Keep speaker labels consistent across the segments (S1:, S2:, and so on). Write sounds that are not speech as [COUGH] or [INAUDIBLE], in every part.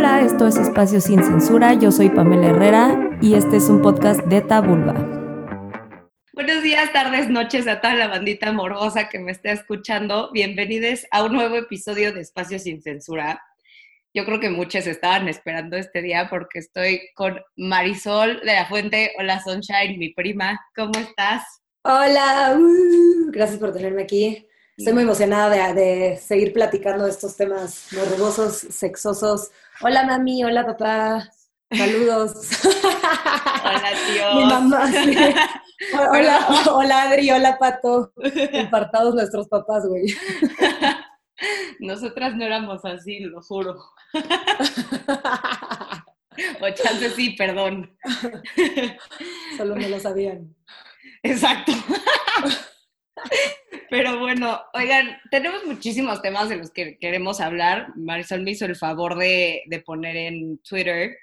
S1: Hola, esto es Espacio Sin Censura, yo soy Pamela Herrera y este es un podcast de Tabulba.
S2: Buenos días, tardes, noches a toda la bandita morbosa que me está escuchando. Bienvenidos a un nuevo episodio de Espacio Sin Censura. Yo creo que muchos estaban esperando este día porque estoy con Marisol de la Fuente. Hola, Sunshine, mi prima. ¿Cómo estás?
S3: Hola, uh, gracias por tenerme aquí. Estoy muy emocionada de, seguir platicando de estos temas morbosos, sexosos. Hola, mami, hola, papá. Saludos.
S2: Hola, tío.
S3: Mi mamá. [LAUGHS] Hola, hola, Adri, hola, Pato. Compartados nuestros papás, güey.
S2: Nosotras no éramos así, lo juro. o chance sí, perdón.
S3: Solo me lo sabían.
S2: Exacto. [LAUGHS] Pero bueno, oigan, tenemos muchísimos temas de los que queremos hablar. Marisol me hizo el favor de, de poner en Twitter,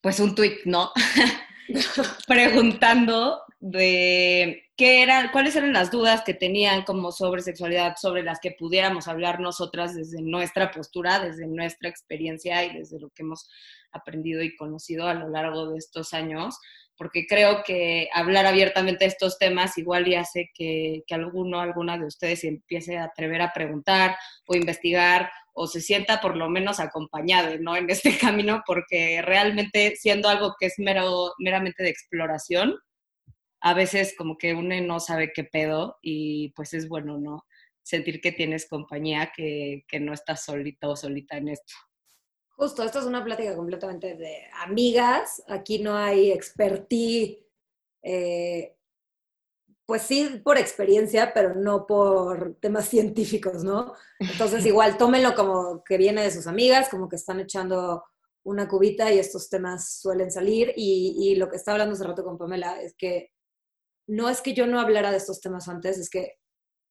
S2: pues un tweet, ¿no? [LAUGHS] Preguntando de qué eran, cuáles eran las dudas que tenían como sobre sexualidad, sobre las que pudiéramos hablar nosotras desde nuestra postura, desde nuestra experiencia y desde lo que hemos aprendido y conocido a lo largo de estos años porque creo que hablar abiertamente de estos temas igual y hace que, que alguno, alguna de ustedes se empiece a atrever a preguntar o investigar o se sienta por lo menos acompañado, ¿no? En este [LAUGHS] camino, porque realmente siendo algo que es mero, meramente de exploración, a veces como que uno no sabe qué pedo y pues es bueno, ¿no? Sentir que tienes compañía, que, que no estás solito o solita en esto.
S3: Justo, esto es una plática completamente de amigas. Aquí no hay expertise, eh, pues sí por experiencia, pero no por temas [LAUGHS] científicos, ¿no? Entonces [LAUGHS] igual tómenlo como que viene de sus amigas, como que están echando una cubita y estos temas suelen salir. Y, y lo que estaba hablando hace rato con Pamela es que no es que yo no hablara de estos temas antes, es que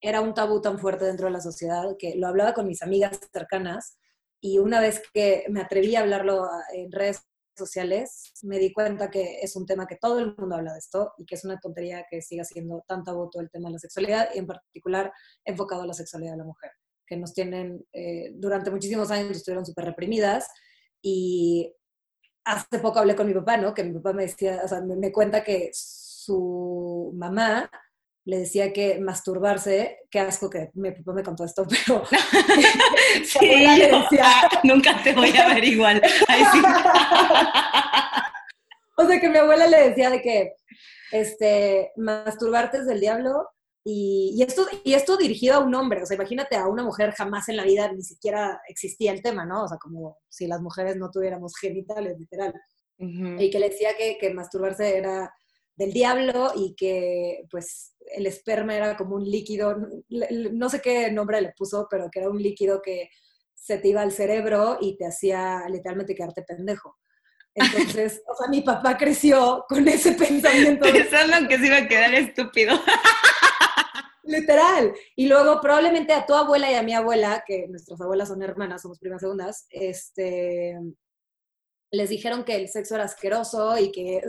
S3: era un tabú tan fuerte dentro de la sociedad que lo hablaba con mis amigas cercanas y una vez que me atreví a hablarlo en redes sociales, me di cuenta que es un tema que todo el mundo habla de esto y que es una tontería que siga siendo tan tabú todo el tema de la sexualidad y en particular enfocado a la sexualidad de la mujer, que nos tienen, eh, durante muchísimos años estuvieron súper reprimidas y hace poco hablé con mi papá, ¿no? Que mi papá me decía, o sea, me, me cuenta que su mamá le decía que masturbarse, qué asco que mi papá me contó esto, [LAUGHS] pero [LAUGHS]
S2: sí, le decía, nunca te voy a ver igual. [LAUGHS]
S3: o sea que mi abuela le decía de que este masturbarte es del diablo y, y, esto y esto dirigido a un hombre, o sea, imagínate a una mujer jamás en la vida ni siquiera existía el tema, ¿no? O sea, como si las mujeres no tuviéramos genitales, literal. Y que le decía que, que masturbarse era del diablo y que pues el esperma era como un líquido, no sé qué nombre le puso, pero que era un líquido que se te iba al cerebro y te hacía literalmente quedarte pendejo. Entonces, [LAUGHS] o sea, mi papá creció con ese pensamiento.
S2: Pensando que se iba a quedar estúpido. [LAUGHS]
S3: Literal. Y luego probablemente a tu abuela y a mi abuela, que nuestras abuelas son hermanas, somos primas segundas, este, les dijeron que el sexo era asqueroso y que,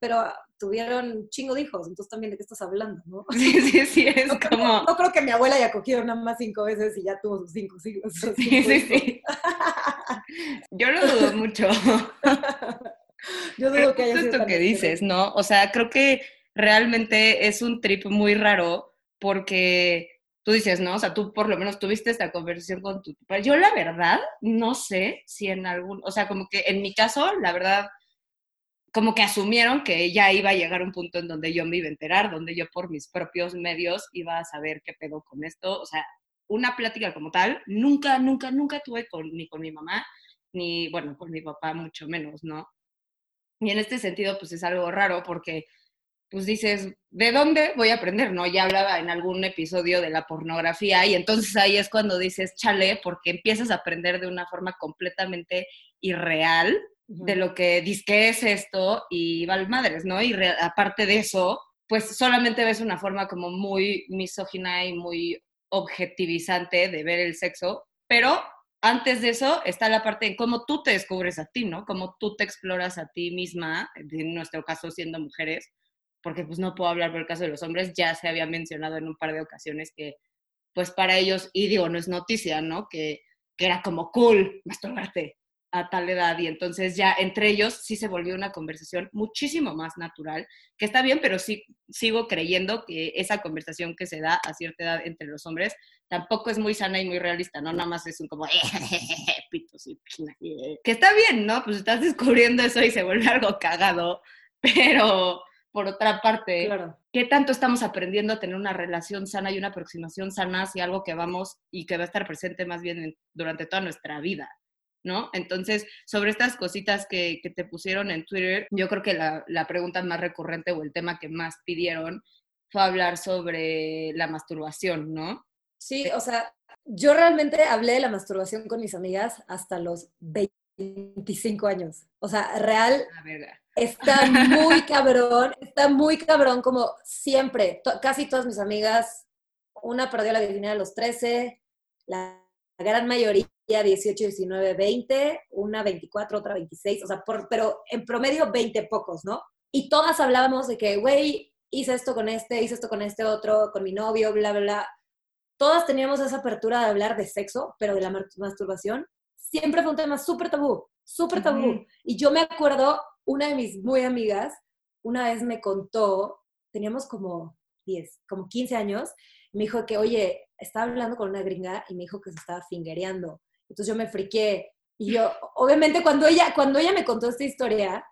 S3: pero tuvieron chingo de hijos, entonces también de qué estás hablando, ¿no? [LAUGHS]
S2: Sí, sí, sí, es
S3: no,
S2: como...
S3: No, creo que mi abuela haya cogido nada más cinco veces y ya tuvo sus cinco hijos.
S2: Sí, sí, sí. [LAUGHS] Yo lo dudo mucho. [LAUGHS]
S3: Yo dudo que haya
S2: sido esto que dices, ¿no? O sea, creo que realmente es un trip muy raro porque tú dices, ¿no? O sea, tú por lo menos tuviste esta conversación con tu papá. Yo la verdad no sé si en algún, o sea, como que en mi caso, la verdad, como que asumieron que ya iba a llegar un punto en donde yo me iba a enterar, donde yo por mis propios medios iba a saber qué pedo con esto. O sea, una plática como tal, nunca, nunca, nunca tuve con, ni con mi mamá, ni, bueno, con mi papá mucho menos, ¿no? Y en este sentido, pues es algo raro porque pues dices, ¿de dónde voy a aprender? No, ya hablaba en algún episodio de la pornografía y entonces ahí es cuando dices, chale, porque empiezas a aprender de una forma completamente irreal de lo que dice que es esto y val madres, ¿no? Y aparte de eso, pues solamente ves una forma como muy misógina y muy objetivizante de ver el sexo, pero antes de eso está la parte de cómo tú te descubres a ti, ¿no? Cómo tú te exploras a ti misma, en nuestro caso siendo mujeres, porque pues no puedo hablar por el caso de los hombres, ya se había mencionado en un par de ocasiones que pues para ellos, y digo, no es noticia, ¿no? Que, que era como cool masturbarte. A tal edad y entonces ya entre ellos sí se volvió una conversación muchísimo más natural, que está bien, pero sí sigo creyendo que esa conversación que se da a cierta edad entre los hombres tampoco es muy sana y muy realista, ¿no? Nada más es un como, [LAUGHS] pitos y [LAUGHS] que está bien, ¿no? Pues estás descubriendo eso y se vuelve algo cagado, pero por otra parte, ¿qué tanto estamos aprendiendo a tener una relación sana y una aproximación sana hacia algo que vamos y que va a estar presente más bien durante toda nuestra vida? ¿No? Entonces, sobre estas cositas que, te pusieron en Twitter, yo creo que la, la, pregunta más recurrente o el tema que más pidieron fue hablar sobre la masturbación, ¿no?
S3: Sí, o sea, yo realmente hablé de la masturbación con mis amigas hasta los 25 años. O sea, real. Está muy [LAUGHS] cabrón, está muy cabrón como siempre. casi todas mis amigas, una perdió la virginidad a los 13, la gran mayoría 18, 19, 20, una 24, otra 26, o sea, por, pero en promedio 20 pocos, ¿no? Y todas hablábamos de que, güey, hice esto con este, hice esto con este otro, con mi novio, bla, bla, bla. Todas teníamos esa apertura de hablar de sexo, pero de la masturbación. Siempre fue un tema súper tabú, súper tabú. Y yo me acuerdo, una de mis muy amigas, una vez me contó, teníamos como 10, como 15 años, me dijo que, oye, estaba hablando con una gringa y me dijo que se estaba fingereando. Entonces yo me friqué. Y yo, obviamente, cuando ella, cuando ella me contó esta historia,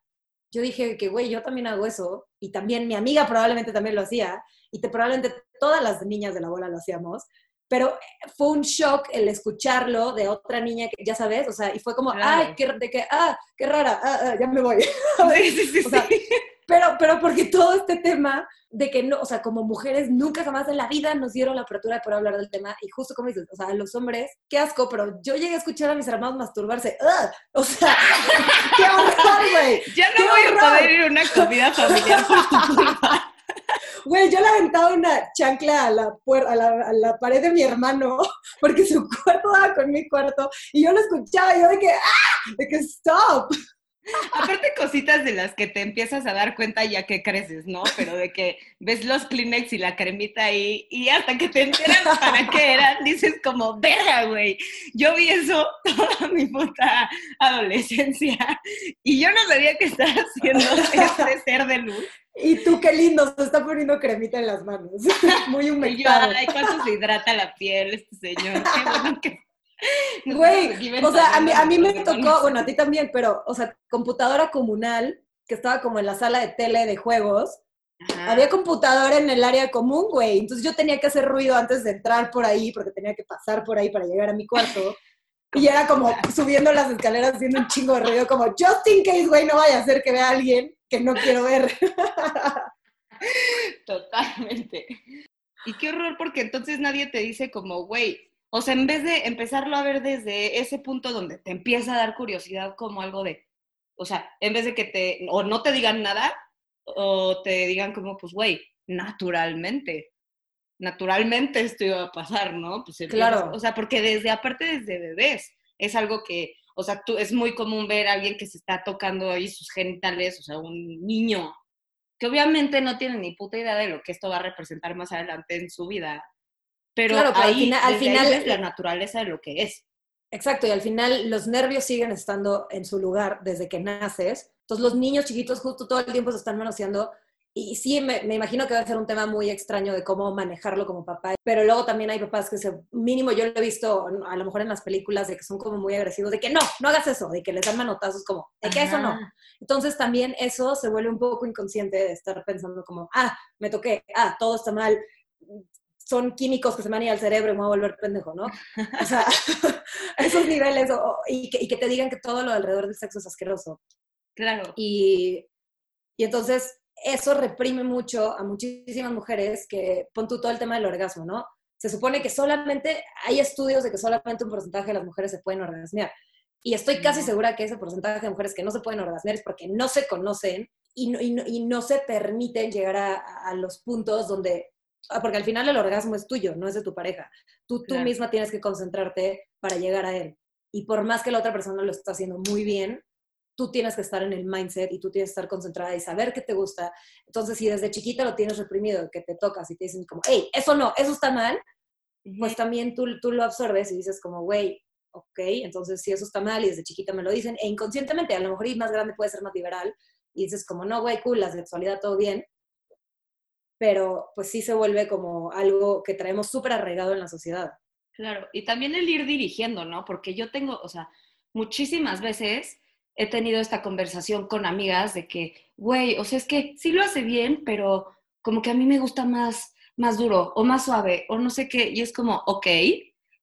S3: yo dije que, güey, yo también hago eso. Y también mi amiga probablemente también lo hacía. Y te, probablemente todas las niñas de la bola lo hacíamos. Pero fue un shock el escucharlo de otra niña que, ya sabes, o sea, y fue como, ay, qué, de que, ah, qué rara, ah, ah, ya me voy. Sí, sí, sí, [LAUGHS] o sea, pero, pero porque todo este tema de que no, o sea, como mujeres nunca jamás en la vida nos dieron la apertura de poder hablar del tema y justo como dices, o sea, los hombres, qué asco, pero yo llegué a escuchar a mis hermanos masturbarse, ¡Ugh! o sea, [LAUGHS] qué horror, güey.
S2: Ya no voy a poder ir a una comida familiar. [LAUGHS]
S3: Güey, yo le aventaba una chancla a la, a la, a la pared de mi hermano [LAUGHS] porque su cuarto daba con mi cuarto y yo lo escuchaba y yo de que, ¡ah! De que, ¡stop!
S2: Aparte cositas de las que te empiezas a dar cuenta ya que creces, ¿no? Pero de que ves los Kleenex y la cremita ahí y hasta que te enteras para qué eran, dices como, verga, güey. Yo vi eso [LAUGHS] toda mi puta adolescencia y yo no sabía que estaba haciendo este [LAUGHS] ser de luz.
S3: Y tú qué lindo, se está poniendo cremita en las manos. [LAUGHS] Muy humectado.
S2: ay, cuánto se hidrata la piel este señor. Qué bueno que [LAUGHS]
S3: Güey, o sea, a mí, a mí me tocó, bueno, a ti también, pero, o sea, computadora comunal, que estaba como en la sala de tele de juegos, había computadora en el área común, güey. Entonces yo tenía que hacer ruido antes de entrar por ahí, porque tenía que pasar por ahí para llegar a mi cuarto. [LAUGHS] y era como subiendo las escaleras haciendo un chingo de ruido, como just in case, güey, no vaya a ser que vea a alguien que no quiero ver.
S2: Totalmente. Y qué horror, porque entonces nadie te dice como, güey, o sea, en vez de empezarlo a ver desde ese punto donde te empieza a dar curiosidad como algo de, o sea, en vez de que te, o no te digan nada, o te digan como, pues, güey, naturalmente, naturalmente esto iba a pasar, ¿no? Pues
S3: claro.
S2: O sea, porque desde, aparte desde bebés, es algo que, o sea, tú, es muy común ver a alguien que se está tocando ahí sus genitales, o sea, un niño, que obviamente no tiene ni puta idea de lo que esto va a representar más adelante en su vida, pero, ahí, al final, es la naturaleza de lo que es.
S3: Exacto, y al final los nervios siguen estando en su lugar desde que naces. Entonces los niños chiquitos justo todo el tiempo se están manoseando. Y sí, me, me, imagino que va a ser un tema muy extraño de cómo manejarlo como papá. Pero luego también hay papás que se, mínimo yo lo he visto a lo mejor en las películas, de que son como muy agresivos, de que no, no hagas eso, de que les dan manotazos como, de que eso no. Entonces también eso se vuelve un poco inconsciente de estar pensando como, ah, me toqué, ah, todo está mal, son químicos que se van a ir al cerebro y me voy a volver pendejo, ¿no? O sea, [LAUGHS] esos niveles, y, que, te digan que todo lo alrededor del sexo es asqueroso.
S2: Claro.
S3: Y, y entonces eso reprime mucho a muchísimas mujeres que pon tú todo el tema del orgasmo, ¿no? Se supone que solamente, hay estudios de que solamente un porcentaje de las mujeres se pueden orgasmear. Y estoy casi segura que ese porcentaje de mujeres que no se pueden orgasmear es porque no se conocen y no, y no, se permiten llegar a, a, los puntos donde porque al final el orgasmo es tuyo, no es de tu pareja. Tú, tú misma tienes que concentrarte para llegar a él. Y por más que la otra persona lo está haciendo muy bien, tú tienes que estar en el mindset y tú tienes que estar concentrada y saber qué te gusta. Entonces, si desde chiquita lo tienes reprimido, que te tocas y te dicen como, hey, eso no, eso está mal, pues también tú, tú lo absorbes y dices como, güey, ok, entonces si eso está mal y desde chiquita me lo dicen, e inconscientemente, a lo mejor y más grande puede ser más liberal, y dices como, no, güey, cool, la sexualidad todo bien, pero pues sí se vuelve como algo que traemos súper arraigado en la sociedad.
S2: Claro, y también el ir dirigiendo, ¿no? Porque yo tengo, o sea, muchísimas veces he tenido esta conversación con amigas de que, güey, o sea, es que sí lo hace bien, pero como que a mí me gusta más, más duro o más suave o no sé qué, y es como, ok,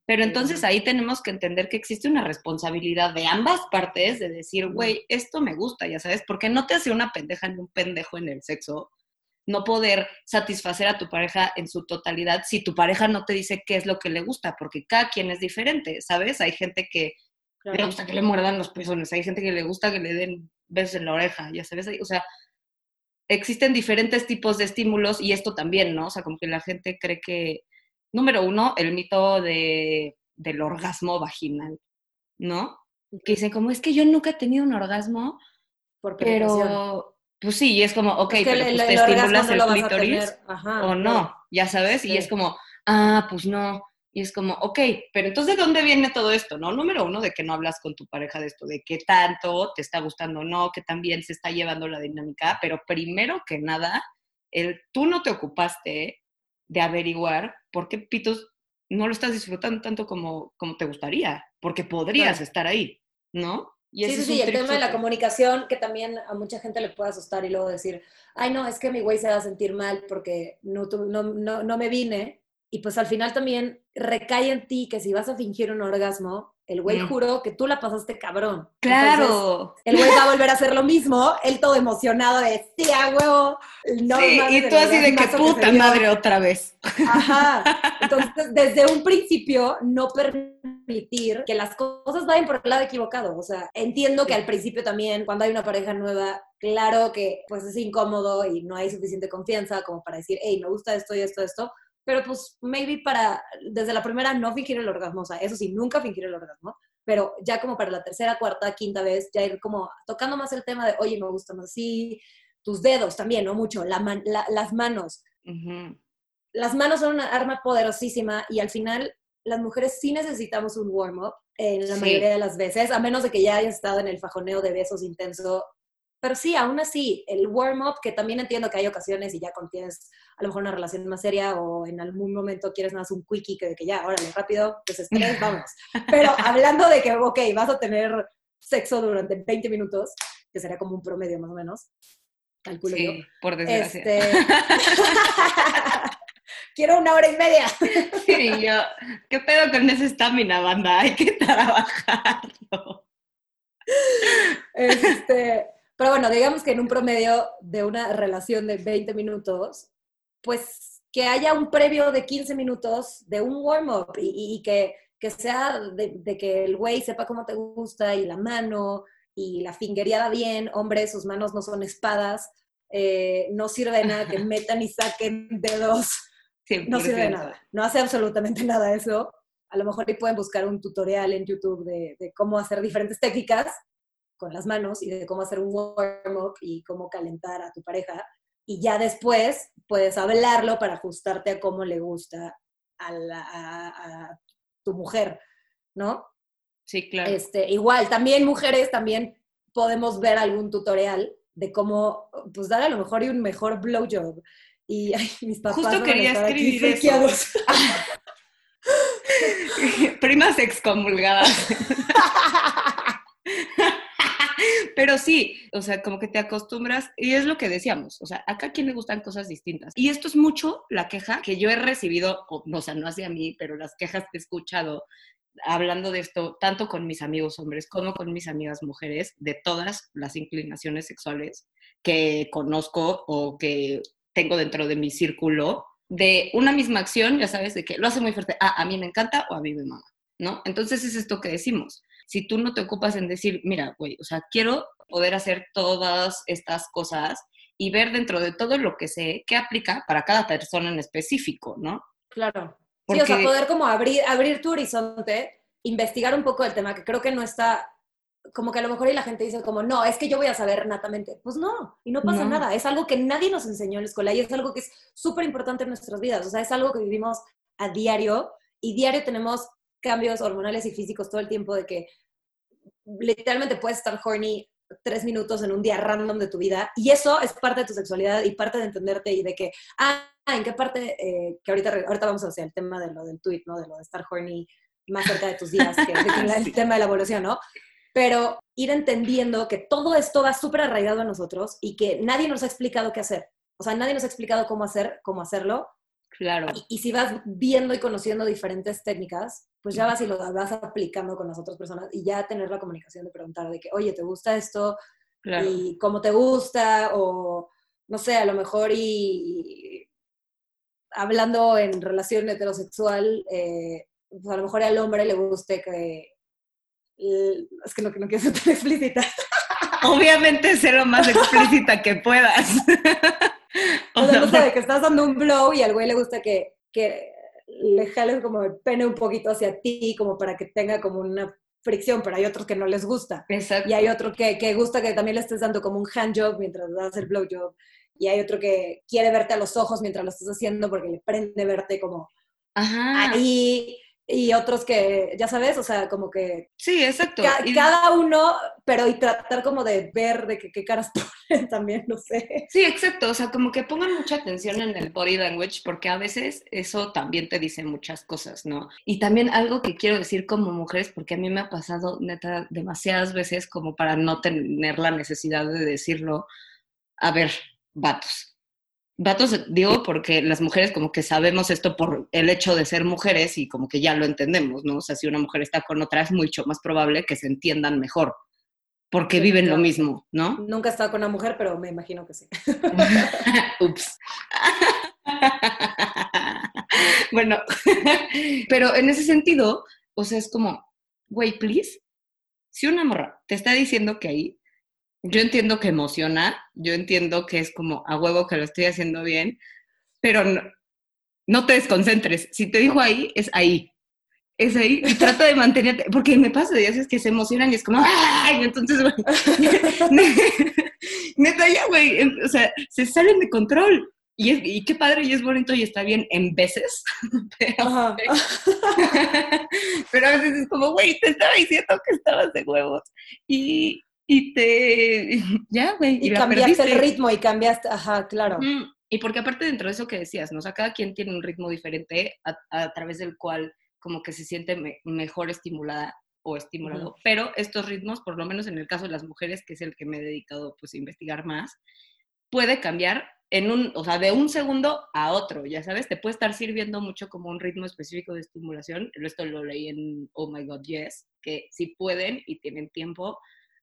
S2: pero entonces ahí tenemos que entender que existe una responsabilidad de ambas partes de decir, güey, esto me gusta, ya sabes, porque no te hace una pendeja ni un pendejo en el sexo no poder satisfacer a tu pareja en su totalidad si tu pareja no te dice qué es lo que le gusta, porque cada quien es diferente, ¿sabes? Hay gente que le gusta que le muerdan los pezones, hay gente que le gusta que le den besos en la oreja, ya sabes, o sea, existen diferentes tipos de estímulos y esto también, ¿no? O sea, como que la gente cree que, número uno, el mito de, del orgasmo vaginal, ¿no? Que dicen como, es que yo nunca he tenido un orgasmo,
S3: Por
S2: pero, pues sí, es como, ok, pero pues, te estimulas el clítoris o no, ya sabes, y es como, ah, pues no, y es como, ok, pero entonces, ¿de dónde viene todo esto? No, número uno, de que no hablas con tu pareja de esto, de qué tanto te está gustando o no, que también se está llevando la dinámica, pero primero que nada, el, tú no te ocupaste de averiguar por qué pitos no lo estás disfrutando tanto como, como te gustaría, porque podrías estar ahí, ¿no?
S3: Y sí, sí, sí, el tema de la comunicación que también a mucha gente le puede asustar y luego decir, ay, no, es que mi güey se va a sentir mal porque no, no, no, no me vine y pues al final también recae en ti que si vas a fingir un orgasmo, el güey juró que tú la pasaste cabrón.
S2: Claro.
S3: el güey va a volver a hacer lo mismo, él todo emocionado de, sí, a huevo.
S2: No sí, y tú así de que puta madre otra vez.
S3: Ajá. [LAUGHS] Entonces, desde un principio, no permitir que las cosas vayan por el lado equivocado. O sea, entiendo que al principio también, cuando hay una pareja nueva, claro que pues es incómodo y no hay suficiente confianza como para decir, hey, me gusta esto y esto, esto pero pues maybe para, desde la primera no fingir el orgasmo, o sea, eso sí, nunca fingir el orgasmo, pero ya como para la tercera, cuarta, quinta vez, ya ir como tocando más el tema de, oye, me gusta más así, tus dedos también, ¿no? Mucho, la las manos. Las manos son una arma poderosísima y al final las mujeres sí necesitamos un warm-up en la mayoría de las veces, a menos de que ya hayas estado en el fajoneo de besos intenso pero sí, aún así, el warm-up, que también entiendo que hay ocasiones y ya contienes a lo mejor una relación más seria o en algún momento quieres más un quickie que de que ya, órale, rápido, pues estrés, [LAUGHS] vamos. Pero hablando de que, ok, vas a tener sexo durante 20 minutos, que sería como un promedio más o menos, calculo
S2: sí,
S3: yo.
S2: por desgracia.
S3: Este... [LAUGHS] Quiero una hora y media. [LAUGHS]
S2: Sí, yo, ¿qué pedo con esa estamina, banda? Hay que trabajarlo.
S3: Este, pero bueno, digamos que en un promedio de una relación de 20 minutos, pues que haya un previo de 15 minutos de un warm-up y, que, que, sea de, que el güey sepa cómo te gusta y la mano y la fingereada bien. Hombre, sus manos no son espadas, eh, no sirve de nada que [LAUGHS] metan y saquen dedos. No sirve de nada. No hace absolutamente nada eso. A lo mejor ahí pueden buscar un tutorial en YouTube de, de cómo hacer diferentes técnicas con las manos y de cómo hacer un warm-up y cómo calentar a tu pareja. Y ya después puedes hablarlo para ajustarte a cómo le gusta a, tu mujer, ¿no?
S2: Sí, claro.
S3: Este, igual, también mujeres, también podemos ver algún tutorial de cómo, pues dar a lo mejor un mejor blowjob. Y mis papás
S2: Justo quería escribir eso. [LAUGHS] Primas excomulgadas. [LAUGHS] [LAUGHS] Pero sí, o sea, como que te acostumbras y es lo que decíamos, o sea, acá a quien le gustan cosas distintas. Y esto es mucho la queja que yo he recibido, o, o sea, no hacia mí, pero las quejas que he escuchado hablando de esto, tanto con mis amigos hombres como con mis amigas mujeres, de todas las inclinaciones sexuales que conozco o que tengo dentro de mi círculo, de una misma acción, ya sabes, de que lo hace muy fuerte, ah, a mí me encanta o a mí me mama, ¿no? Entonces es esto que decimos si tú no te ocupas en decir, mira, güey, o sea, quiero poder hacer todas estas cosas y ver dentro de todo lo que sé qué aplica para cada persona en específico, ¿no?
S3: Claro. Sí, o sea, poder como abrir, abrir tu horizonte, investigar un poco el tema, que creo que no está, como que a lo mejor y la gente dice como, no, es que yo voy a saber natamente. Pues no, y no pasa nada. Es algo que nadie nos enseñó en la escuela y es algo que es súper importante en nuestras vidas. O sea, es algo que vivimos a diario y diario tenemos cambios hormonales y físicos todo el tiempo de que literalmente puedes estar horny tres minutos en un día random de tu vida y eso es parte de tu sexualidad y parte de entenderte y de que, ah, en qué parte, eh, que ahorita, ahorita vamos hacia el tema de lo del tweet, ¿no? De lo de estar horny más cerca de tus días, que, [LAUGHS] el tema de la evolución, ¿no? Pero ir entendiendo que todo esto va súper arraigado a nosotros y que nadie nos ha explicado qué hacer. O sea, nadie nos ha explicado cómo hacer, cómo hacerlo.
S2: Claro.
S3: Y, si vas viendo y conociendo diferentes técnicas, pues ya vas y lo vas aplicando con las otras personas y ya tener la comunicación de preguntar de que, oye, ¿te gusta esto? Y cómo te gusta, o no sé, a lo mejor y, hablando en relación heterosexual, eh, pues a lo mejor al hombre le guste que es que no, no quiero ser tan explícita.
S2: Obviamente ser lo más explícita que puedas. [LAUGHS]
S3: o sea, no [LAUGHS] sé, que estás dando un blow y al güey le gusta que, que le jales como el pene un poquito hacia ti, como para que tenga como una fricción, pero hay otros que no les gusta.
S2: Exacto.
S3: Y hay otro que, que gusta que también le estés dando como un handjob mientras das el blowjob. Y hay otro que quiere verte a los ojos mientras lo estás haciendo porque le prende verte como
S2: Ajá.
S3: ahí y otros que, ya sabes, o sea, como que...
S2: Sí, exacto.
S3: Cada uno, pero y tratar como de ver de qué caras [LAUGHS] ponen también, no sé.
S2: Sí, exacto, o sea, como que pongan mucha atención en el body language, porque a veces eso también te dice muchas cosas, ¿no? Y también algo que quiero decir como mujeres, porque a mí me ha pasado neta demasiadas veces como para no tener la necesidad de decirlo, a ver, vatos, Vatos, digo, porque las mujeres como que sabemos esto por el hecho de ser mujeres y como que ya lo entendemos, ¿no? O sea, si una mujer está con otra es mucho más probable que se entiendan mejor, porque viven lo mismo, ¿no?
S3: Nunca he estado con una mujer, pero me imagino que sí. [LAUGHS]
S2: Ups. [LAUGHS] bueno, [LAUGHS] pero en ese sentido, o sea, es como, güey, please, si una morra te está diciendo que ahí yo entiendo que emociona, yo entiendo que es como a huevo que lo estoy haciendo bien, pero no, te desconcentres. Si te dijo ahí, es ahí. Es ahí y trata de mantenerte, porque me pasa de veces que se emocionan y es como, ¡ay! Entonces, güey, [LAUGHS] neta, ya, güey, o sea, se salen de control. Y, es, y qué padre y es bonito y está bien en veces, [LAUGHS] pero, [LAUGHS] pero a veces es como, güey, te estaba diciendo que estabas de huevos. Y, y te, [LAUGHS] ya, güey.
S3: Y, cambiaste el ritmo y cambiaste, ajá, claro.
S2: Y porque aparte dentro de eso que decías, ¿no? O sea, cada quien tiene un ritmo diferente a, través del cual como que se siente mejor estimulada o estimulado. Pero estos ritmos, por lo menos en el caso de las mujeres, que es el que me he dedicado pues a investigar más, puede cambiar en un, o sea, de un segundo a otro, ya sabes, te puede estar sirviendo mucho como un ritmo específico de estimulación. Esto lo leí en Oh My God Yes, que si pueden y tienen tiempo,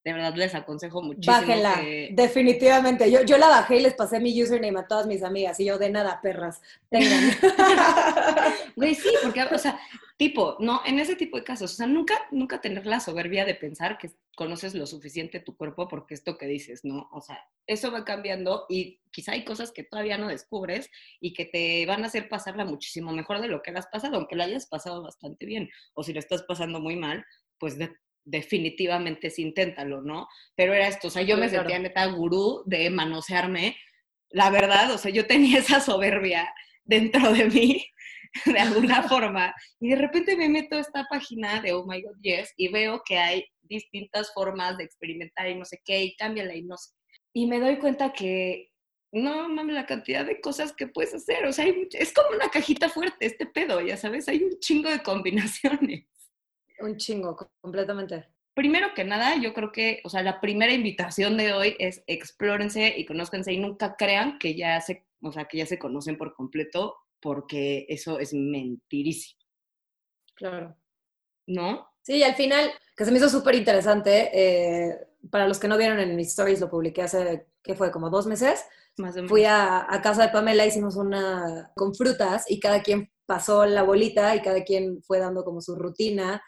S2: de verdad les aconsejo muchísimo.
S3: Bájenla, definitivamente. Yo, yo la bajé y les pasé mi username a todas mis amigas y yo de nada, perras, tengan. [LAUGHS]
S2: Güey, sí, porque, o sea, tipo, no, en ese tipo de casos, o sea, nunca, nunca tener la soberbia de pensar que conoces lo suficiente tu cuerpo porque esto que dices, ¿no? O sea, eso va cambiando y quizá hay cosas que todavía no descubres y que te van a hacer pasarla muchísimo mejor de lo que la has pasado, aunque la hayas pasado bastante bien. O si lo estás pasando muy mal, pues de, definitivamente sí inténtalo, ¿no? Pero era esto, o sea, yo me sentía neta gurú de manosearme. La verdad, o sea, yo tenía [LAUGHS] esa soberbia dentro de mí, [LAUGHS] de alguna [LAUGHS] forma, y de repente me meto a esta página de Oh My God Yes y veo que hay distintas formas de experimentar y no sé qué, y cámbiala y no sé. Y me doy cuenta que no mames la cantidad de cosas que puedes hacer, o sea, es como una cajita fuerte este pedo, ya sabes, hay un chingo de combinaciones.
S3: Un chingo, completamente.
S2: Primero que nada, yo creo que, o sea, la primera invitación de hoy es explórense y conózcanse y nunca crean que ya se, o sea, que ya se conocen por completo, porque eso es mentirísimo.
S3: Claro.
S2: ¿No?
S3: Sí, al final, que se me hizo súper interesante, eh, para los que no vieron en mis stories, lo publiqué hace, ¿qué fue? Como dos meses.
S2: Más
S3: Fui a, a, casa de Pamela, hicimos una con frutas y cada quien pasó la bolita y cada quien fue dando como su rutina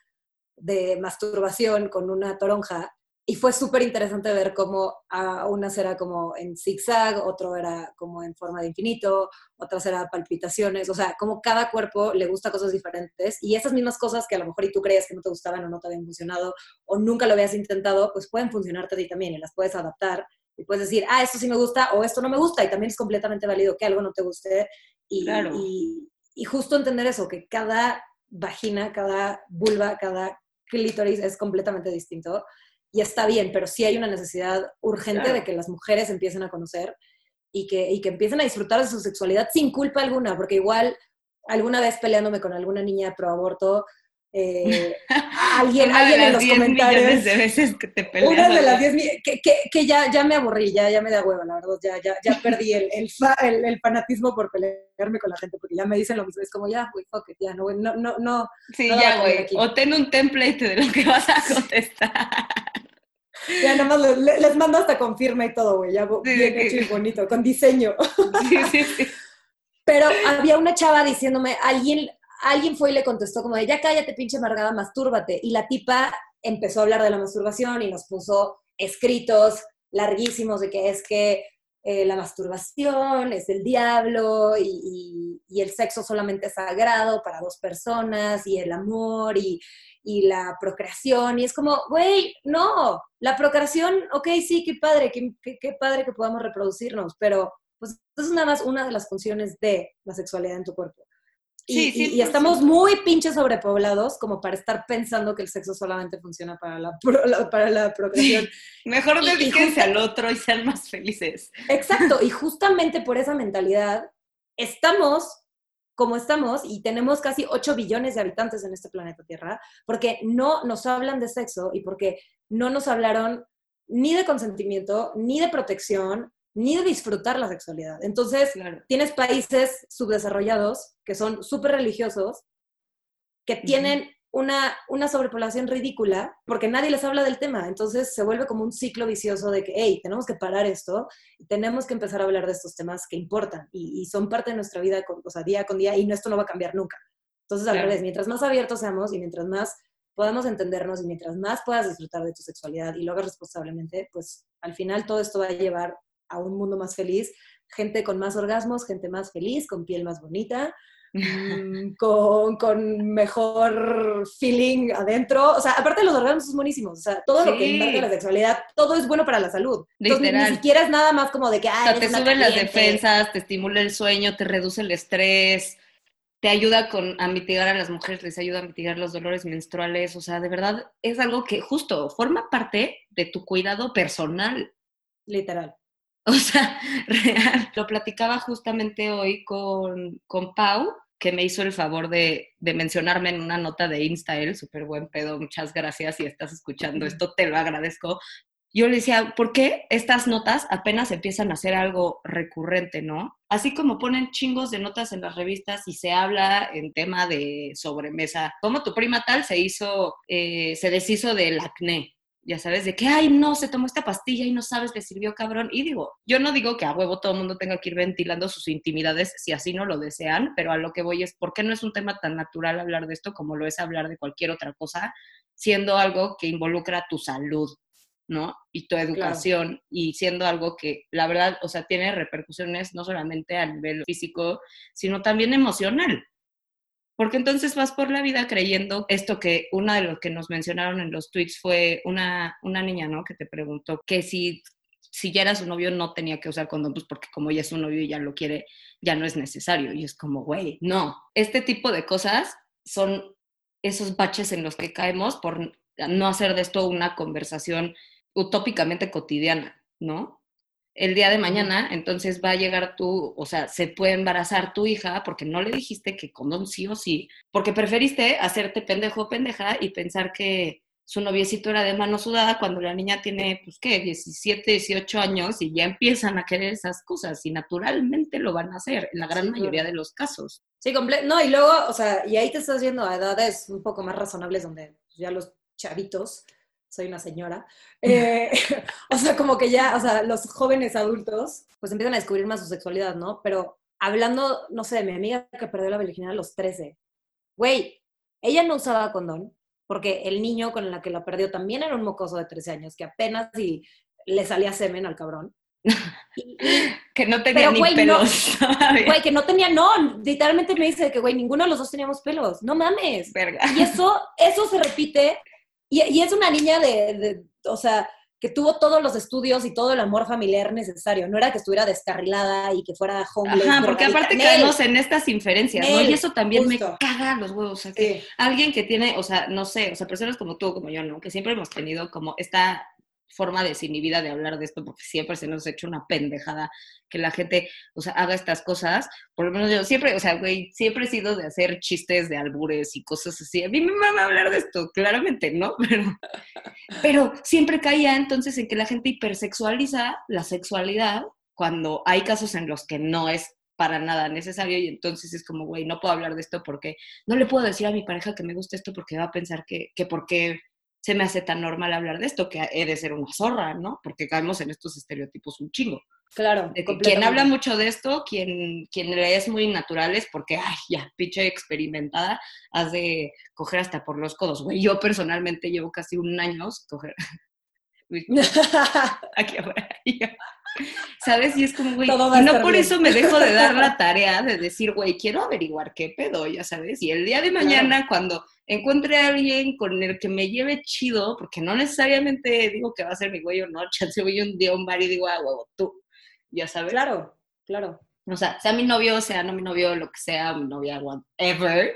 S3: de masturbación con una toronja y fue súper interesante ver cómo a unas era como en zigzag, otro era como en forma de infinito, otras era palpitaciones, o sea, como cada cuerpo le gusta cosas diferentes y esas mismas cosas que a lo mejor y tú creías que no te gustaban o no te habían funcionado o nunca lo habías intentado, pues pueden funcionarte a ti también y las puedes adaptar y puedes decir, ah, esto sí me gusta o esto no me gusta y también es completamente válido que algo no te guste y, y, y justo entender eso, que cada vagina, cada vulva, cada clítoris es completamente distinto y está bien, pero sí hay una necesidad urgente de que las mujeres empiecen a conocer y que, y que empiecen a disfrutar de su sexualidad sin culpa alguna, porque igual alguna vez peleándome con alguna niña pro aborto, eh, [LAUGHS] alguien, alguien en los comentarios.
S2: de veces que te peleas.
S3: Una de las diez que, que, que, ya, ya me aburrí, ya, ya me da hueva, la verdad, ya, ya, ya perdí el, el, el, fanatismo por pelearme con la gente, porque ya me dicen lo mismo, es como ya, güey, fuck it, ya, no, no, no, no.
S2: Sí, ya, güey, o ten un template de lo que vas a contestar.
S3: Ya nada más les, mando hasta con firma y todo, güey, ya bien hecho y bonito, con diseño. Sí, sí, sí. Pero había una chava diciéndome, alguien, alguien fue y le contestó como de, ya cállate, pinche amargada, mastúrbate. Y la tipa empezó a hablar de la masturbación y nos puso escritos larguísimos de que es que eh, la masturbación es el diablo y, el sexo solamente es sagrado para dos personas y el amor y, la procreación. Y es como, güey, no, la procreación, ok, sí, qué padre, qué, qué padre que podamos reproducirnos, pero pues es nada más una de las funciones de la sexualidad en tu cuerpo. Y, sí, y, estamos muy pinches sobrepoblados como para estar pensando que el sexo solamente funciona para la, para la procreación. [LAUGHS]
S2: Mejor dedíquense al otro y sean más felices.
S3: Exacto, y [LAUGHS] justamente por esa mentalidad estamos como estamos y tenemos casi 8 billones de habitantes en este planeta Tierra, porque no nos hablan de sexo y porque no nos hablaron ni de consentimiento, ni de protección, ni de disfrutar la sexualidad. Entonces, tienes países subdesarrollados que son súper religiosos, que tienen una, una sobrepoblación ridícula porque nadie les habla del tema. Entonces se vuelve como un ciclo vicioso de que, hey, tenemos que parar esto y tenemos que empezar a hablar de estos temas que importan y, son parte de nuestra vida, o sea, día con día, y esto no va a cambiar nunca. Entonces, al revés, mientras más abiertos seamos y mientras más podamos entendernos y mientras más puedas disfrutar de tu sexualidad y lo hagas responsablemente, pues al final todo esto va a llevar a un mundo más feliz, gente con más orgasmos, gente más feliz, con piel más bonita, mm, [LAUGHS] con, con, mejor feeling adentro. O sea, aparte de los orgasmos son buenísimos. O sea, todo lo que impacta la sexualidad, todo es bueno para la salud. Entonces, ni, siquiera es nada más como de que, ah,
S2: te suben las defensas, te estimula el sueño, te reduce el estrés, te ayuda con, a mitigar a las mujeres, les ayuda a mitigar los dolores menstruales. O sea, de verdad es algo que justo forma parte de tu cuidado personal.
S3: Literal.
S2: O sea, [LAUGHS] real. Lo platicaba justamente hoy con, con Pau, que me hizo el favor de, de, mencionarme en una nota de Insta, él, súper buen pedo, muchas gracias, si estás escuchando esto, te lo agradezco. Yo le decía, ¿por qué estas notas apenas empiezan a ser algo recurrente, no? Así como ponen chingos de notas en las revistas y se habla en tema de sobremesa, como tu prima tal se hizo, eh, se deshizo del acné, ya sabes, de que, ay, no, se tomó esta pastilla y no sabes, le sirvió cabrón. Y digo, yo no digo que a huevo todo el mundo tenga que ir ventilando sus intimidades si así no lo desean, pero a lo que voy es, ¿por qué no es un tema tan natural hablar de esto como lo es hablar de cualquier otra cosa, siendo algo que involucra tu salud, ¿no? Y tu educación, y siendo algo que, la verdad, o sea, tiene repercusiones no solamente a nivel físico, sino también emocional. Porque entonces vas por la vida creyendo esto que una de los que nos mencionaron en los tweets fue una, una niña, ¿no? Que te preguntó que si, si ya era su novio no tenía que usar condón, pues porque como ya es su novio y ya lo quiere, ya no es necesario. Y es como, güey, no. Este tipo de cosas son esos baches en los que caemos por no hacer de esto una conversación utópicamente cotidiana, ¿no? El día de mañana, entonces va a llegar tú, o sea, se puede embarazar tu hija porque no le dijiste que condón sí o sí, porque preferiste hacerte pendejo o pendeja y pensar que su noviecito era de mano sudada cuando la niña tiene, pues, ¿qué? 17, 18 años y ya empiezan a querer esas cosas y naturalmente lo van a hacer en la gran mayoría de los casos.
S3: Sí, no, y luego, o sea, y ahí te estás viendo a edades un poco más razonables donde ya los chavitos soy una señora. Eh, [LAUGHS] o sea, como que ya, o sea, los jóvenes adultos, pues empiezan a descubrir más su sexualidad, ¿no? Pero hablando, no sé, de mi amiga que perdió la virginidad a los 13, güey, ella no usaba condón, porque el niño con el que la perdió también era un mocoso de 13 años, que apenas y le salía semen al cabrón. [LAUGHS]
S2: que no tenía ni pelos. [LAUGHS]
S3: güey, que no tenía, no, literalmente me dice que, güey, ninguno de los dos teníamos pelos. No mames. Y eso, eso se repite y, es una niña de, o sea, que tuvo todos los estudios y todo el amor familiar necesario. No era que estuviera descarrilada y que fuera homeless.
S2: Ajá, porque aparte
S3: Nel,
S2: caemos en estas inferencias, ¿no? Y eso también
S3: justo.
S2: me caga los huevos. O sea, que
S3: Sí.
S2: alguien que tiene, o sea, no sé, o sea, personas como tú, como yo, ¿no? Que siempre hemos tenido como esta forma desinhibida de hablar de esto, porque siempre se nos ha hecho una pendejada que la gente, o sea, haga estas cosas. Por lo menos yo siempre, o sea, güey, siempre he sido de hacer chistes de albures y cosas así. A mí me mama hablar de esto, claramente, ¿no? [LAUGHS] Pero, pero siempre caía entonces en que la gente hipersexualiza la sexualidad cuando hay casos en los que no es para nada necesario y entonces es como, güey, no puedo hablar de esto porque no le puedo decir a mi pareja que me gusta esto porque va a pensar que, que por qué se me hace tan normal hablar de esto, que he de ser una zorra, ¿no? Porque caemos en estos estereotipos un chingo.
S3: Claro.
S2: De que quien habla mucho de esto, quien, quien le es muy natural es porque, ay, ya, pinche experimentada, has de coger hasta por los codos, güey. Yo personalmente llevo casi un año coger [LAUGHS] [LAUGHS] aquí afuera. ¿Sabes? Y es como, güey, y no por
S3: bien.
S2: eso me dejo de dar la [LAUGHS] tarea de decir, güey, quiero averiguar qué pedo, ya sabes. Y el día de mañana, cuando encuentre a alguien con el que me lleve chido, porque no necesariamente digo que va a ser mi güey o no, [LAUGHS] chance voy un día a un bar y digo, ah, huevo, tú, ya sabes.
S3: claro, claro.
S2: O sea, sea mi novio, sea no mi novio, lo que sea, mi novia, whatever.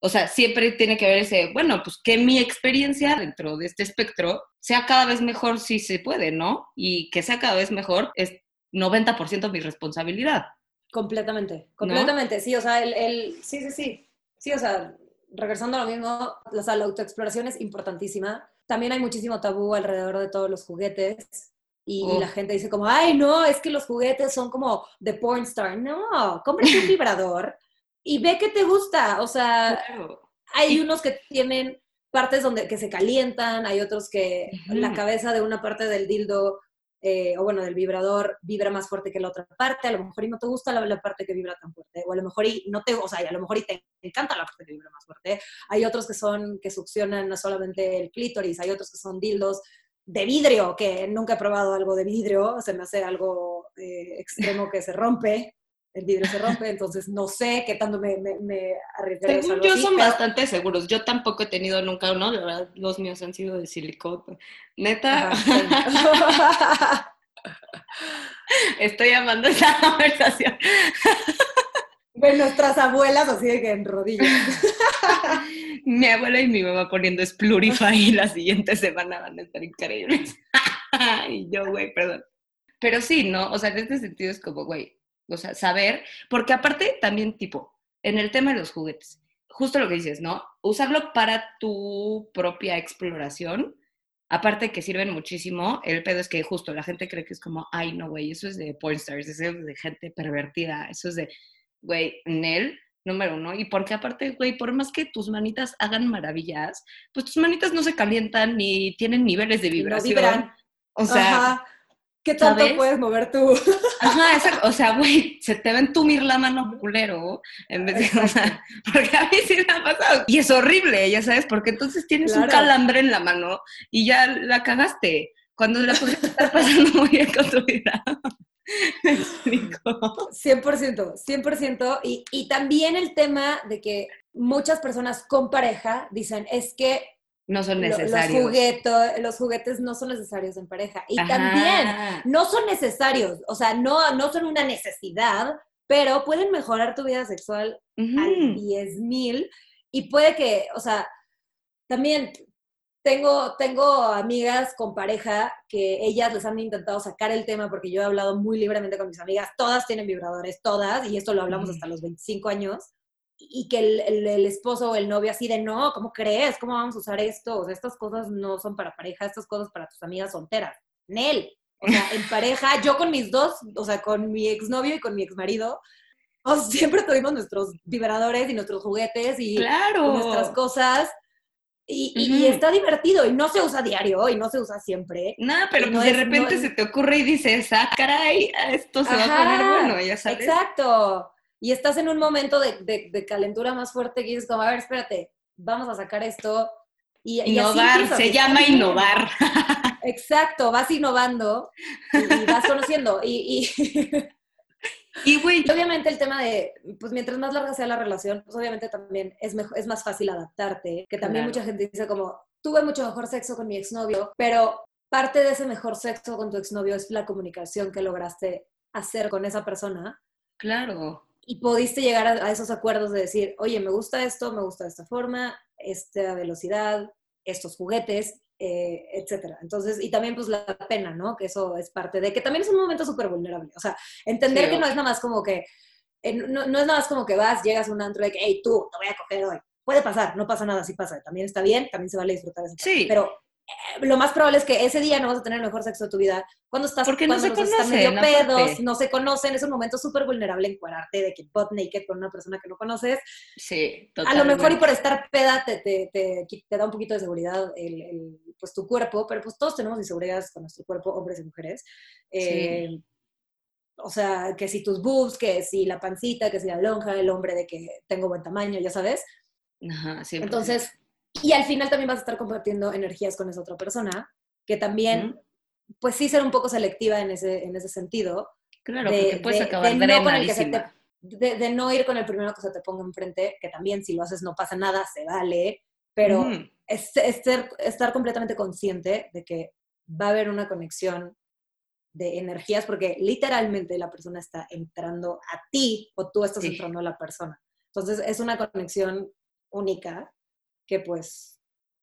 S2: O sea, siempre tiene que ver ese, bueno, pues que mi experiencia dentro de este espectro sea cada vez mejor si se puede, ¿no? Y que sea cada vez mejor es 90% mi responsabilidad.
S3: Completamente, completamente, sí, o sea, el, el- sí, sí, sí, sí, o sea, regresando a lo mismo, o sea, la autoexploración es importantísima. También hay muchísimo tabú alrededor de todos los juguetes y,
S2: Oh.
S3: la gente dice como, ay, no, es que los juguetes son como de porn star. No, cómprate un [LAUGHS] vibrador y ve que te gusta, o sea,
S2: Claro.
S3: hay unos que tienen partes donde que se calientan, hay otros que la cabeza de una parte del dildo eh, o bueno, del vibrador vibra más fuerte que la otra parte, a lo mejor y no te gusta la, la parte que vibra tan fuerte, o a lo mejor y no te, o sea, a lo mejor y te encanta la parte que vibra más fuerte. Hay otros que son, que succionan no solamente el clítoris, hay otros que son dildos de vidrio, que nunca he probado algo de vidrio, se me hace algo eh, extremo que se rompe, el vidrio se rompe, entonces no sé qué tanto me, me, me arriesgaría a
S2: Según yo
S3: así,
S2: son
S3: pero-
S2: bastante seguros. Yo tampoco he tenido nunca uno, la verdad, los míos han sido de silicona. Neta,
S3: Ajá, [LAUGHS]
S2: estoy amando esta [LAUGHS] conversación.
S3: De nuestras abuelas así de que en rodillas.
S2: Mi abuela y mi mamá poniendo Splurify y la siguiente semana van a estar increíbles. [LAUGHS] y yo, güey, perdón. Pero sí, ¿no? O sea, en este sentido es como, güey, o sea, saber, porque aparte también, tipo, en el tema de los juguetes, justo lo que dices, ¿no? Usarlo para tu propia exploración, aparte que sirven muchísimo, el pedo es que justo la gente cree que es como, ay, no, güey, eso es de pornstars, eso es de gente pervertida, eso es de, güey, Nel, número uno, y porque aparte, güey, por más que tus manitas hagan maravillas, pues tus manitas no se calientan ni tienen niveles de
S3: Y no
S2: vibración.
S3: vibran.
S2: O sea,
S3: Ajá. ¿Qué tanto
S2: ¿sabes?
S3: puedes mover tú? [LAUGHS]
S2: Ajá. O sea, güey, se te va a entumir la mano culero, en vez de, o sea, porque a mí sí me ha pasado. Y es horrible, ya sabes, porque entonces tienes un calambre en la mano y ya la cagaste. Cuando la podrías estar pasando muy bien con tu vida. [LAUGHS] Me explico.
S3: 100%, 100%. Y, y también el tema de que muchas personas con pareja dicen, es que
S2: No son
S3: lo- los,
S2: necesarios.
S3: juguetos, los juguetes no son necesarios en pareja. Y
S2: Ajá.
S3: también no son necesarios, o sea, no, no son una necesidad, pero pueden mejorar tu vida sexual
S2: Ujú.
S3: al 10 mil y puede que, o sea, también tengo, tengo amigas con pareja que ellas les han intentado sacar el tema porque yo he hablado muy libremente con mis amigas, todas tienen vibradores, todas, y esto lo hablamos hasta los 25 años, y que el, el- el esposo o el novio así de, no, ¿cómo crees? ¿Cómo vamos a usar esto? O sea, estas cosas no son para pareja, estas cosas para tus amigas solteras. Nel, o sea, en pareja, yo con mis dos, o sea, con mi exnovio y con mi exmarido, o sea, [LAUGHS] siempre tuvimos nuestros vibradores y nuestros juguetes y
S2: Claro.
S3: nuestras cosas. Y, y- y
S2: Ujú.
S3: está divertido y no se usa diario y no se usa siempre.
S2: Nada, pero
S3: Y
S2: pues
S3: no
S2: de
S3: es-
S2: repente
S3: no-
S2: se te ocurre y dices, ah, caray, esto se va a poner
S3: Ajá,
S2: bueno, ya sabes.
S3: Exacto. Y estás en un momento de, de- de calentura más fuerte que dices como, a ver, espérate, vamos a sacar esto. Y, y así
S2: Innovar, se llama innovar.
S3: Exacto, vas innovando y, y vas conociendo. Y, y- [LAUGHS]
S2: Y güey,
S3: y obviamente el tema de, pues mientras más larga sea la relación, pues obviamente también es, mejo- es más fácil adaptarte. Que también
S2: Claro.
S3: mucha gente dice como, tuve mucho mejor sexo con mi exnovio, pero parte de ese mejor sexo con tu exnovio es la comunicación que lograste hacer con esa persona.
S2: Claro.
S3: Y pudiste llegar a, a esos acuerdos de decir, oye, me gusta esto, me gusta esta forma, esta velocidad, estos juguetes, eh, etcétera. Entonces, y también pues la pena, ¿no? Que eso es parte de, que también es un momento súper vulnerable. O sea, entender
S2: Sí,
S3: que no es nada más como que, eh, no, no es nada más como que vas, llegas a un antro de que, hey, tú, te voy a coger hoy. Puede pasar, no pasa nada, sí pasa. También está bien, también se vale disfrutar esa parte.
S2: Sí.
S3: Pero lo más probable es que ese día no vas a tener el mejor sexo de tu vida. Cuando estás,
S2: Porque no
S3: cuando
S2: se
S3: los dos están
S2: conocen,
S3: medio pedos,
S2: aparte.
S3: no se conocen, es un momento súper vulnerable encuadrarte de que butt naked con una persona que no conoces.
S2: Sí,
S3: A lo mejor y
S2: totalmente.
S3: por estar peda te, te, te, te da un poquito de seguridad el, el, pues tu cuerpo, pero pues todos tenemos inseguridades con nuestro cuerpo, hombres y mujeres. Eh, O sea, que si tus boobs, que si la pancita, que si la lonja, el hombre de que tengo buen tamaño, ya sabes.
S2: Ajá, 100%.
S3: Entonces, y al final también vas a estar compartiendo energías con esa otra persona, que también, pues sí ser un poco selectiva en ese, en ese sentido,
S2: Claro,
S3: de-
S2: porque puedes
S3: de-
S2: acabar
S3: de no con el que se
S2: drenadísima.
S3: de, de no ir con el primero que se te ponga enfrente, que también si lo haces no pasa nada, se vale, pero es ser- estar completamente consciente de que va a haber una conexión de energías, porque literalmente la persona está entrando a ti o tú estás
S2: Sí.
S3: entrando a la persona. Entonces es una conexión única que pues,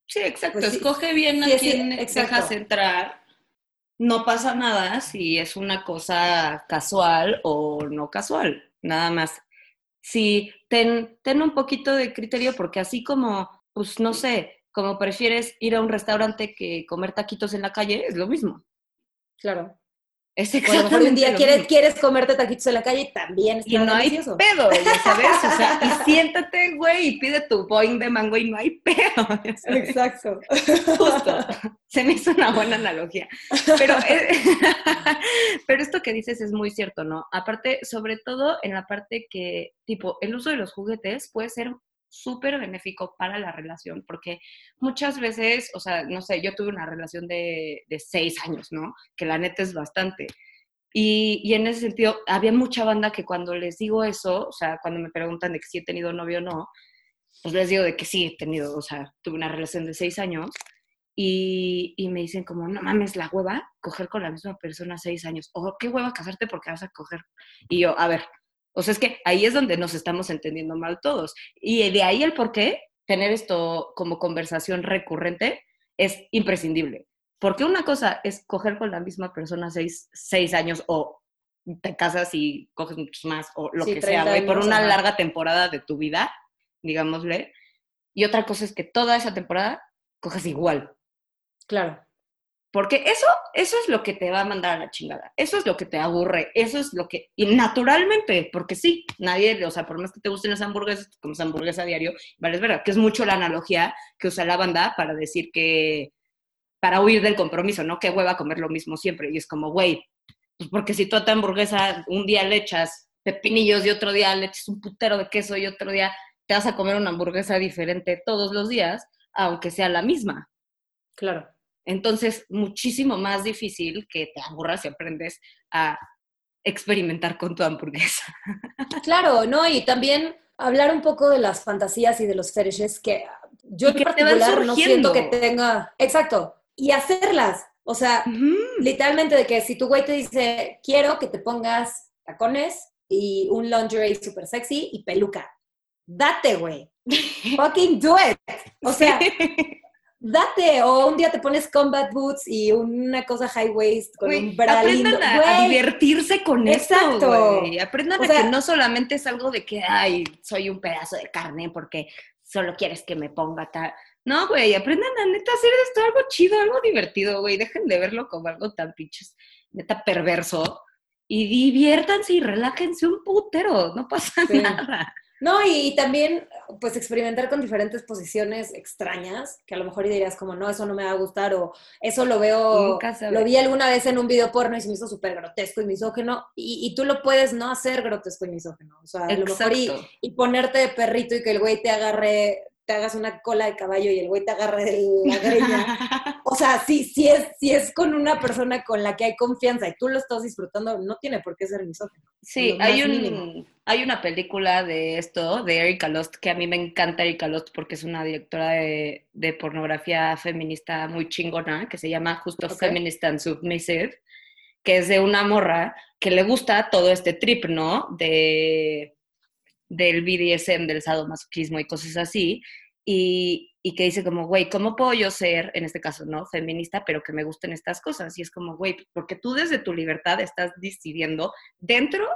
S2: Sí, exacto.
S3: Pues
S2: Escoge bien a
S3: sí, sí,
S2: quién
S3: exacto.
S2: dejas entrar. No pasa nada si es una cosa casual o no casual. Nada más. Sí, ten, ten un poquito de criterio porque así como, pues no sé, como prefieres ir a un restaurante que comer taquitos en la calle, es lo mismo.
S3: claro.
S2: Es
S3: mejor
S2: exactamente
S3: un día quieres,
S2: mismo.
S3: quieres comerte taquitos en la calle y también está
S2: Y no hay pedo, ya [LAUGHS] sabes. O sea, y siéntate, güey, y pide tu boing de mango y no hay pedo. [LAUGHS]
S3: Exacto.
S2: Justo. Se me hizo una buena analogía. Pero, [LAUGHS] eh, pero esto que dices es muy cierto, ¿no? Aparte, sobre todo en la parte que, tipo, el uso de los juguetes puede ser súper benéfico para la relación, porque muchas veces, o sea, no sé, yo tuve una relación de, de seis años, ¿no? Que la neta es bastante. Y, y en ese sentido, había mucha banda que cuando les digo eso, o sea, cuando me preguntan de que si he tenido novio o no, pues les digo de que sí he tenido, o sea, tuve una relación de seis años y, y me dicen como, no mames, la hueva, coger con la misma persona seis años, o qué hueva casarte porque vas a coger. Y yo, a ver, o sea, es que ahí es donde nos estamos entendiendo mal todos. Y de ahí el por qué tener esto como conversación recurrente es imprescindible. Porque una cosa es coger con la misma persona seis, seis años o te casas y coges muchos más o lo
S3: Sí,
S2: que sea,
S3: 30
S2: güey, por una larga temporada de tu vida, digámosle. Y otra cosa es que toda esa temporada cojas igual.
S3: Claro.
S2: Porque eso, eso es lo que te va a mandar a la chingada. Eso es lo que te aburre. Eso es lo que. Y naturalmente, porque sí, nadie, o sea, por más que te gusten las hamburguesas, comes hamburguesa diario, vale, es verdad, que es mucho la analogía que usa la banda para decir que. para huir del compromiso, ¿no? Que hueva comer lo mismo siempre. Y es como, güey, pues porque si tú a tu hamburguesa un día le echas pepinillos y otro día le echas un putero de queso y otro día te vas a comer una hamburguesa diferente todos los días, aunque sea la misma.
S3: Claro.
S2: Entonces, muchísimo más difícil que te aburras y aprendes a experimentar con tu hamburguesa. [LAUGHS]
S3: Claro, ¿no? Y también hablar un poco de las fantasías y de los fetishes que yo en
S2: que
S3: particular no siento que tenga... Exacto. Y hacerlas. O sea, literalmente de que si tu güey te dice, quiero que te pongas tacones y un lingerie super sexy y peluca. Date, güey. [LAUGHS] Fucking do it. O sea, date. O un día te pones combat boots y una cosa high waist con
S2: Güey,
S3: un bra lindo.
S2: aprendan a, a divertirse con
S3: Exacto.
S2: esto, güey. Aprendan
S3: O
S2: a
S3: sea-
S2: que no solamente es algo de que, ay, soy un pedazo de carne porque solo quieres que me ponga tal. No, güey, aprendan a neta hacer esto algo chido, algo divertido, güey. Dejen de verlo como algo tan pinches, neta perverso. Y diviértanse y relájense un putero, no pasa
S3: Sí. [LAUGHS]
S2: nada.
S3: No, y, también, pues, experimentar con diferentes posiciones extrañas, que a lo mejor dirías como, no, eso no me va a gustar, o eso lo veo, lo vi alguna vez en un video porno y se me hizo súper grotesco y misógeno, y, y tú lo puedes no hacer grotesco y misógeno, o sea, a lo mejor y, y ponerte de perrito y que el güey te agarre, te hagas una cola de caballo y el güey te agarre de la greña. [LAUGHS] O sea, si, si, es, si es con una persona con la que hay confianza y tú lo estás disfrutando, no tiene por qué ser misógino.
S2: Sí, hay, un, hay una película de esto, de Erika Lost, que a mí me encanta Erika Lost porque es una directora de, de pornografía feminista muy chingona, que se llama justo Feminist and Submissive, que es de una morra que le gusta todo este trip, ¿no? De del BDSM, del sadomasoquismo y cosas así, y, y que dice como, güey, ¿cómo puedo yo ser, en este caso, no, feminista, pero que me gusten estas cosas? Y es como, güey, porque tú desde tu libertad estás decidiendo dentro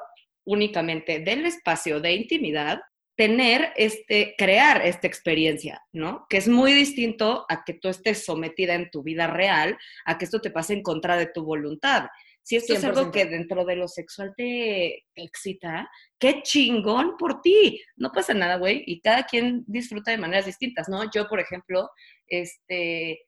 S2: únicamente del espacio de intimidad tener este, crear esta experiencia, ¿no? Que es muy distinto a que tú estés sometida en tu vida real, a que esto te pase en contra de tu voluntad. Si esto es algo que dentro de lo sexual te excita, qué chingón por ti. No pasa nada, güey. Y cada quien disfruta de maneras distintas, ¿no? Yo, por ejemplo, este,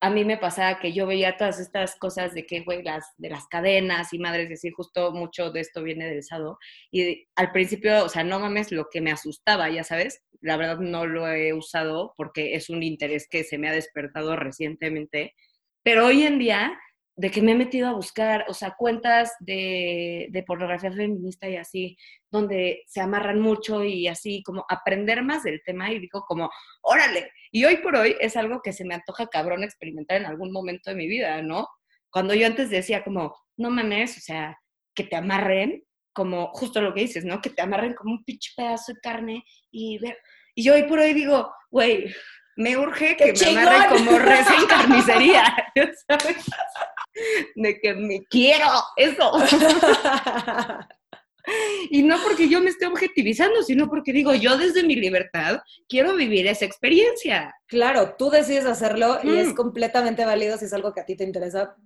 S2: a mí me pasaba que yo veía todas estas cosas de que, güey, las, de las cadenas y madres, decir, justo mucho de esto viene del sado. Y al principio, o sea, no mames lo que me asustaba, ya sabes. La verdad no lo he usado porque es un interés que se me ha despertado recientemente. Pero hoy en día de que me he metido a buscar, o sea, cuentas de, de, pornografía feminista y así, donde se amarran mucho y así, como aprender más del tema y digo como, órale, y hoy por hoy es algo que se me antoja cabrón experimentar en algún momento de mi vida, ¿no? Cuando yo antes decía como, no mames, o sea, que te amarren, como justo lo que dices, ¿no? Que te amarren como un pinche pedazo de carne y ver, y yo hoy por hoy digo, güey, me urge que me amarre como res en carnicería, [LAUGHS] ¿sabes? De que me quiero, eso. Y no porque yo me esté objetivizando, sino porque digo, yo desde mi libertad quiero vivir esa experiencia.
S3: Claro, tú decides hacerlo y es mm. completamente válido si es algo que a ti te interesa,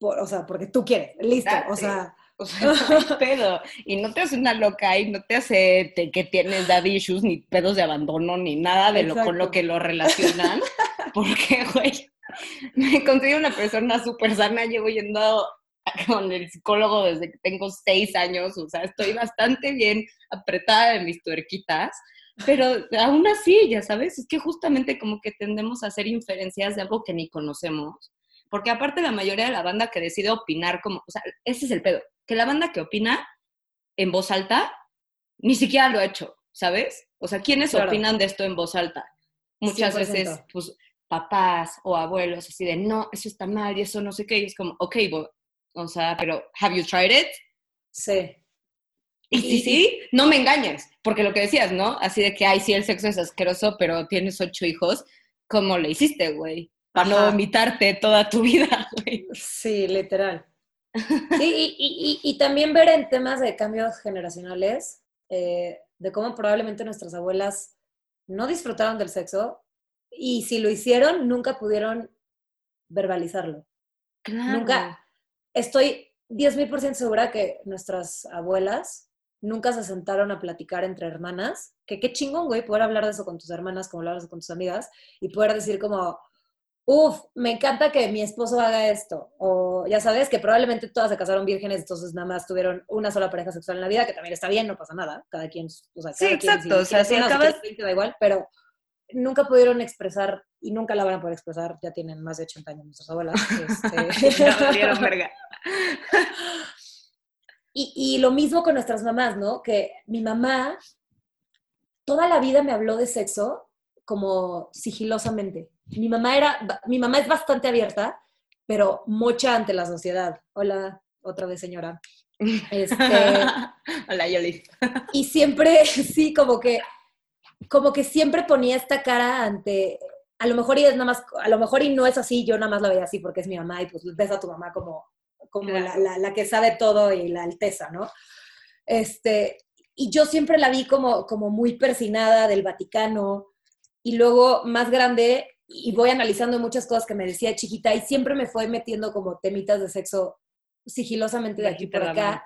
S3: o sea, porque tú quieres, listo, o sea...
S2: O sea, no pedo. Y no te hace una loca y no te hace que tienes daddy issues, ni pedos de abandono, ni nada de lo con lo que lo relacionan. [LAUGHS] Porque, güey, [LAUGHS] me considero una persona súper sana, llevo yendo [LAUGHS] con el psicólogo desde que tengo seis años, o sea, estoy bastante bien apretada en mis tuerquitas, pero aún así, ya sabes, es que justamente como que tendemos a hacer inferencias de algo que ni conocemos, porque aparte la mayoría de la banda que decide opinar como, o sea, ese es el pedo, que la banda que opina en voz alta ni siquiera lo ha hecho, ¿sabes? O sea, ¿quiénes opinan de esto en voz alta? Muchas veces, pues, papás o abuelos así de, no, eso está mal y eso no sé qué, y es como, ok, o sea, pero, ¿have you tried it?
S3: Sí.
S2: Y si sí, no me engañes, porque lo que decías, ¿no? Así de que, ay, sí, el sexo es asqueroso, pero tienes ocho hijos, ¿cómo le hiciste, güey? Para no vomitarte toda tu vida, [LAUGHS] güey.
S3: Sí, literal. Sí, y, y, también ver en temas de cambios generacionales, eh, de cómo probablemente nuestras abuelas no disfrutaron del sexo y si lo hicieron, nunca pudieron verbalizarlo. Claro. Nunca. Estoy 10.000% segura que nuestras abuelas nunca se sentaron a platicar entre hermanas, que qué chingón, güey, poder hablar de eso con tus hermanas, como de eso con tus amigas, y poder decir como, Uf, me encanta que mi esposo haga esto. O ya sabes que probablemente todas se casaron vírgenes, entonces nada más tuvieron una sola pareja sexual en la vida, que también está bien, no pasa nada. Cada quien, o sea,
S2: sí, exacto. o sea, si acabas...
S3: da igual, pero nunca pudieron expresar y nunca la van a poder expresar. Ya tienen más de 80 años nuestras abuelas. Este... [LAUGHS] verga. [LAUGHS] y, y lo mismo con nuestras mamás, ¿no? Que mi mamá toda la vida me habló de sexo como sigilosamente mi mamá era, mi mamá es bastante abierta, pero mocha ante la sociedad. Hola, otra vez señora. [LAUGHS] Este,
S2: Hola, Yoli.
S3: y siempre, sí, como que, como que siempre ponía esta cara ante, a lo mejor y es nada más, a lo mejor y no es así, yo nada más la veía así porque es mi mamá y pues ves a tu mamá como, como la, la, la, que sabe todo y la alteza, ¿no? Este, y yo siempre la vi como, como muy persinada del Vaticano y luego más grande y voy analizando muchas cosas que me decía chiquita y siempre me fue metiendo como temitas de sexo sigilosamente de, aquí por acá,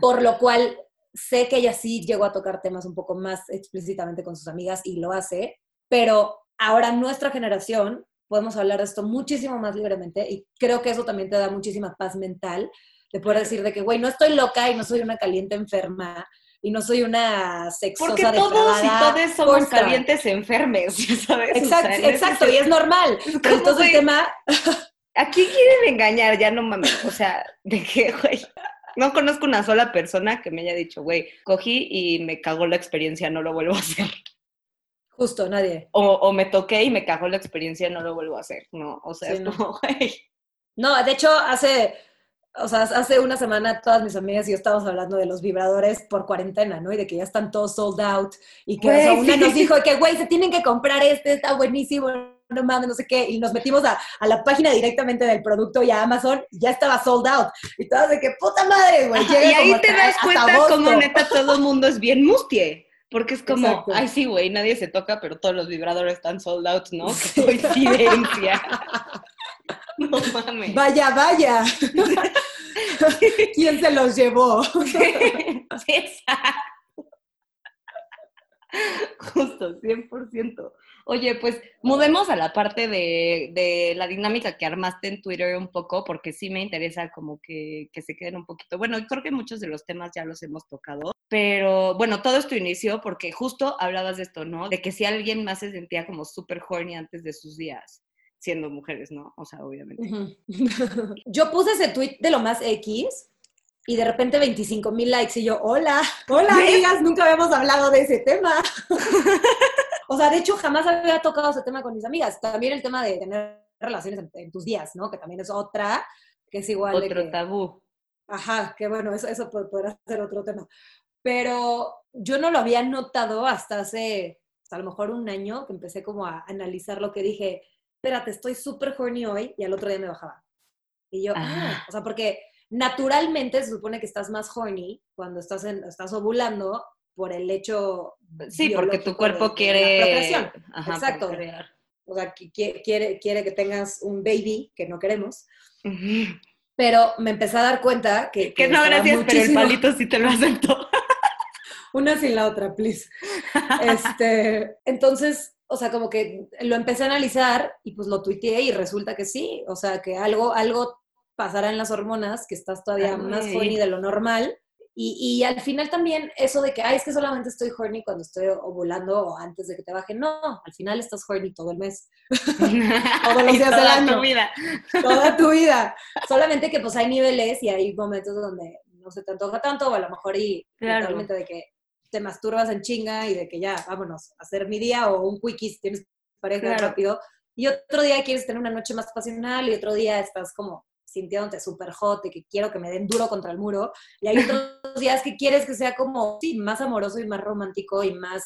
S3: por lo cual sé que ella sí llegó a tocar temas un poco más explícitamente con sus amigas y lo hace, pero ahora nuestra generación podemos hablar de esto muchísimo más libremente y creo que eso también te da muchísima paz mental de poder decir de que, güey, no estoy loca y no soy una caliente enferma y no soy una sexosa
S2: Porque todos y todos somos calientes enfermes, [LAUGHS] ¿sabes? O
S3: Exacto,
S2: sea,
S3: exacto, y es normal. Pero entonces el tema, [LAUGHS]
S2: ¿A quién quieren engañar? Ya no mames. O sea, ¿de qué, güey? No conozco una sola persona que me haya dicho, güey, cogí y me cagó la experiencia, no lo vuelvo a hacer.
S3: justo, nadie.
S2: O, o me toqué y me cagó la experiencia, no lo vuelvo a hacer. No, o sea,
S3: Sí, no.
S2: como, [LAUGHS] güey.
S3: No, de hecho, hace, o sea, hace una semana todas mis amigas y yo estábamos hablando de los vibradores por cuarentena, ¿no? Y de que ya están todos sold out. Y que o sea,
S2: Güey,
S3: una
S2: sí.
S3: nos dijo que, güey, se tienen que comprar este, está buenísimo, no mames, no sé qué. Y nos metimos a, a la página directamente del producto y a Amazon, y ya estaba sold out. Y todas de que, puta madre, güey.
S2: Y ahí
S3: como
S2: te
S3: hasta-
S2: das cuenta como neta todo el mundo es bien mustie. Porque es como,
S3: Exacto.
S2: ay sí, güey, nadie se toca, pero todos los vibradores están sold out, ¿no? Qué coincidencia. [LAUGHS] No mames.
S3: Vaya, vaya. [LAUGHS] ¿Quién se los llevó?
S2: Sí, exacto. Justo, 100%. Oye, pues mudemos a la parte de, de la dinámica que armaste en Twitter un poco, porque sí me interesa como que, que se queden un poquito. Bueno, creo que muchos de los temas ya los hemos tocado, pero bueno, todo esto inició porque justo hablabas de esto, ¿no? De que si alguien más se sentía como súper horny antes de sus días, siendo mujeres, ¿no? O sea, obviamente. [LAUGHS]
S3: Yo puse ese tweet de lo más X y de repente 25 mil likes y yo, hola, hola amigas, nunca habíamos hablado de ese tema. [LAUGHS] o sea, de hecho jamás había tocado ese tema con mis amigas. También el tema de tener relaciones en, en tus días, ¿no? Que también es otra, que es igual de
S2: Otro
S3: que-
S2: tabú.
S3: Ajá, que bueno, eso, eso pod- podrá ser otro tema. Pero yo no lo había notado hasta hace, hasta a lo mejor un año, que empecé como a analizar lo que dije, espérate, estoy súper horny hoy, y al otro día me bajaba. Y yo, ah,
S2: Ah.
S3: o sea, porque naturalmente se supone que estás más horny cuando estás, en, estás ovulando por el hecho
S2: Sí, porque tu cuerpo
S3: de- de la
S2: quiere...
S3: procreación.
S2: Ajá,
S3: Exacto.
S2: procrear.
S3: O sea, que qui- quiere, quiere que tengas un baby que no queremos.
S2: Ujú.
S3: Pero me empecé a dar cuenta que...
S2: Que no,
S3: estaba
S2: gracias, pero el
S3: muchísimo-
S2: palito sí te lo acepto. [LAUGHS]
S3: Una sin la otra, please. [LAUGHS] Este, entonces, o sea, como que lo empecé a analizar y pues lo tuiteé y resulta que sí, o sea, que algo, algo pasará en las hormonas, que estás todavía
S2: Ay,
S3: más
S2: güey.
S3: horny de lo normal. Y, y al final también eso de que, ay, es que solamente estoy horny cuando estoy ovulando o antes de que te baje. No, al final estás horny todo el mes, [LAUGHS]
S2: Todos
S3: los días del año.
S2: tu vida.
S3: toda tu [LAUGHS] vida. Solamente que pues hay niveles y hay momentos donde no se te antoja tanto o a lo mejor y
S2: Claro.
S3: de que te masturbas en chinga y de que ya, vámonos, a hacer mi día o un quickie si tienes pareja
S2: Claro.
S3: rápido. Y otro día quieres tener una noche más pasional y otro día estás como sintiéndote súper hot y que quiero que me den duro contra el muro. Y hay otros [LAUGHS] días que quieres que sea como, sí, más amoroso y más romántico y más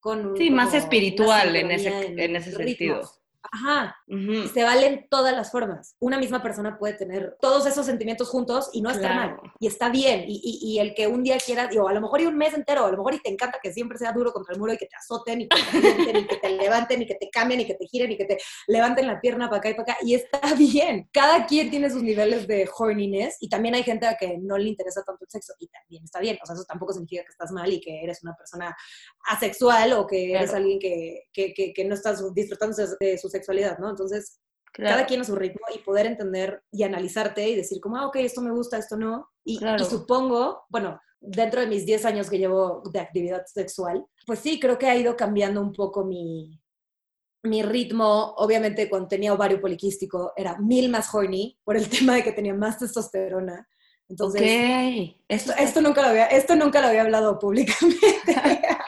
S3: con...
S2: Sí, más espiritual en ese- en ese sentido.
S3: Ajá,
S2: Ujú.
S3: se valen todas las formas. Una misma persona puede tener todos esos sentimientos juntos y no estar
S2: Claro.
S3: mal. Y está bien. Y, y- y el que un día quiera, digo, a lo mejor y un mes entero, a lo mejor y te encanta que siempre sea duro contra el muro y que te azoten y que te avienten y que te levanten y que te cambien y que te giren y que te levanten la pierna para acá y para acá. Y está [LAUGHS] bien. Cada quien tiene sus niveles de horniness y también hay gente a que no le interesa tanto el sexo y también está bien. O sea, eso tampoco significa que estás mal y que eres una persona asexual o que eres
S2: Claro.
S3: alguien que, que, que, que no estás disfrutando de- de su sexualidad, ¿no? Entonces,
S2: Claro.
S3: cada quien a su ritmo y poder entender y analizarte y decir como, ah, ok, esto me gusta, esto no. Y,
S2: Claro.
S3: y supongo, bueno, dentro de mis 10 años que llevo de actividad sexual, pues sí, creo que ha ido cambiando un poco mi, mi ritmo. Obviamente cuando tenía ovario poliquístico era mil más horny por el [LAUGHS] tema de que tenía más testosterona. Entonces, esto, esto, nunca lo había, esto nunca lo había hablado públicamente. [LAUGHS]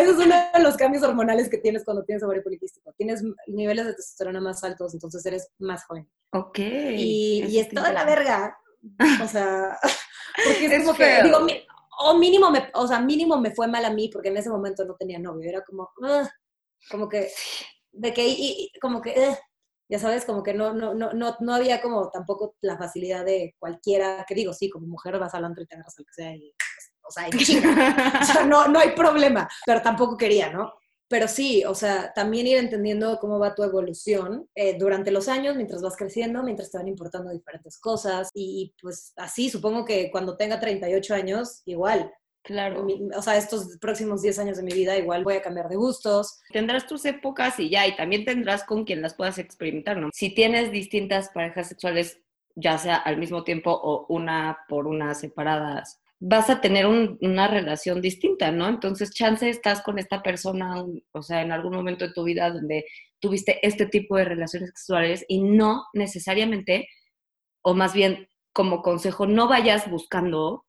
S3: Eso es uno de los cambios hormonales que tienes cuando tienes ovario poliquístico. Tienes niveles de testosterona más altos, entonces eres más joven.
S2: Ok.
S3: Y, y es toda la verga. O sea, [LAUGHS] porque es,
S2: Es
S3: como que, digo, mi- o mínimo, me, o sea, mínimo me fue mal a mí porque en ese momento no tenía novio. Era como, "Ugh", como que, de que, y- como que, "Ugh", ya sabes, como que no, no, no, no, no había como tampoco la facilidad de cualquiera, que digo, sí, como mujer vas al antro y te agarras al que sea y, o sea, y chinga. O sea, no, no hay problema, pero tampoco quería, ¿no? Pero sí, o sea, también ir entendiendo cómo va tu evolución eh, durante los años, mientras vas creciendo, mientras te van importando diferentes cosas. Y pues así, supongo que cuando tenga 38 años, igual.
S2: Claro.
S3: Mi- o sea, estos próximos 10 años de mi vida, igual voy a cambiar de gustos.
S2: Tendrás tus épocas y ya, y también tendrás con quien las puedas experimentar, ¿no? Si tienes distintas parejas sexuales, ya sea al mismo tiempo o una por una separadas, vas a tener una relación distinta, ¿no? Entonces, chance estás con esta persona, o sea, en algún momento de tu vida donde tuviste este tipo de relaciones sexuales y no necesariamente, o más bien como consejo, no vayas buscando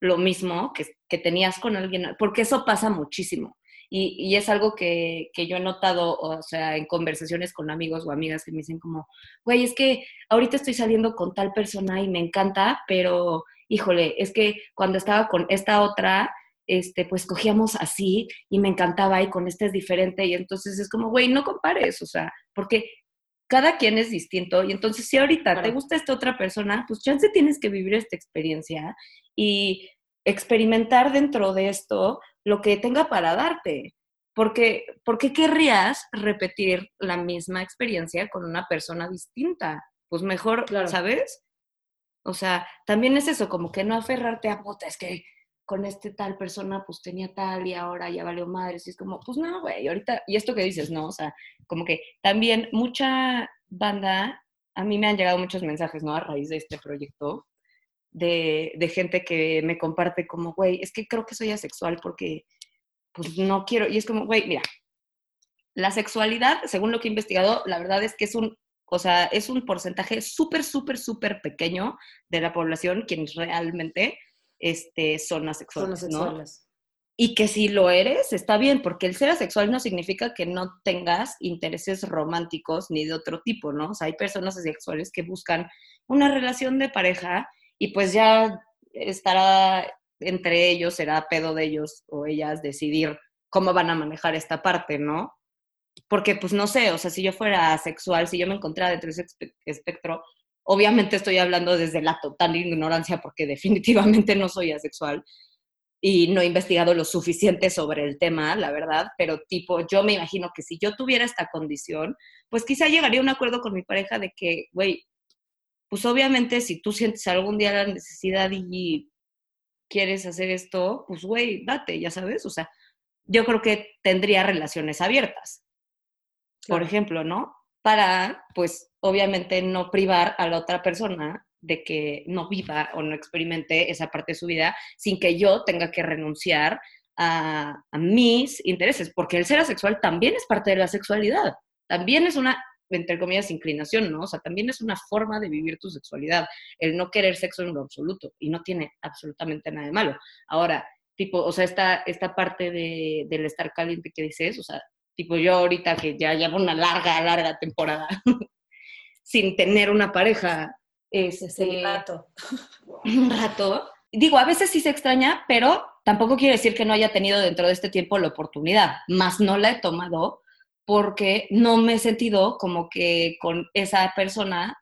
S2: lo mismo que, que tenías con alguien, porque eso pasa muchísimo. Y, y, es algo que, que, yo he notado, o sea, en conversaciones con amigos o amigas que me dicen como, güey, es que ahorita estoy saliendo con tal persona y me encanta, pero híjole, es que cuando estaba con esta otra, este, pues cogíamos así y me encantaba y con esta es diferente y entonces es como, güey, no compares, o sea, porque cada quien es distinto y entonces si ahorita te gusta esta otra persona, pues chance tienes que vivir esta experiencia y experimentar dentro de esto lo que tenga para darte. Porque, ¿Por qué querrías repetir la misma experiencia con una persona distinta? Pues mejor, ¿sabes? O sea, también es eso, como que no aferrarte a puta, es que con este tal persona pues tenía tal y ahora ya valió madre. Y es como, pues no, güey, ahorita, y esto que dices, ¿no? O sea, como que también mucha banda, a mí me han llegado muchos mensajes, ¿no? A raíz de este proyecto, de, de gente que me comparte como, güey, es que creo que soy asexual porque pues no quiero, y es como, güey, mira, la sexualidad, según lo que he investigado, la verdad es que es un o sea, es un porcentaje súper, súper, súper pequeño de la población quienes realmente este, son asexuales, son asexuales. Y que si lo eres, está bien, porque el ser asexual no significa que no tengas intereses románticos ni de otro tipo, ¿no? O sea, hay personas asexuales que buscan una relación de pareja y pues ya estará entre ellos, será pedo de ellos o ellas decidir cómo van a manejar esta parte, ¿no? porque pues no sé, o sea, si yo fuera sexual, si yo me encontrara dentro de ese espectro, obviamente estoy hablando desde la total ignorancia porque [LAUGHS] definitivamente no soy asexual y no he investigado lo suficiente sobre el tema, la verdad, pero tipo, yo me imagino que si yo tuviera esta condición, pues quizá llegaría a un acuerdo con mi pareja de que, güey, pues obviamente si tú sientes algún día la necesidad y quieres hacer esto, pues güey, date, ya sabes, o sea, yo creo que tendría relaciones abiertas por ejemplo, ¿no? Para, pues, obviamente no privar a la otra persona de que no viva o no experimente esa parte de su vida sin que yo tenga que renunciar a, mis intereses, porque el ser asexual también es parte de la sexualidad, también es una, entre comillas, inclinación, ¿no? O sea, también es una forma de vivir tu sexualidad, el no querer sexo en lo absoluto, y no tiene absolutamente nada de malo. Ahora, tipo, o sea, esta, esta parte de, del estar caliente que dices, o sea, Tipo yo ahorita que ya llevo una larga, larga temporada [LAUGHS] sin tener una pareja.
S3: Este, rato.
S2: Un rato. Digo, a veces sí se extraña, pero tampoco quiere decir que no haya tenido dentro de este tiempo la oportunidad. Más no la he tomado porque no me he sentido como que con esa persona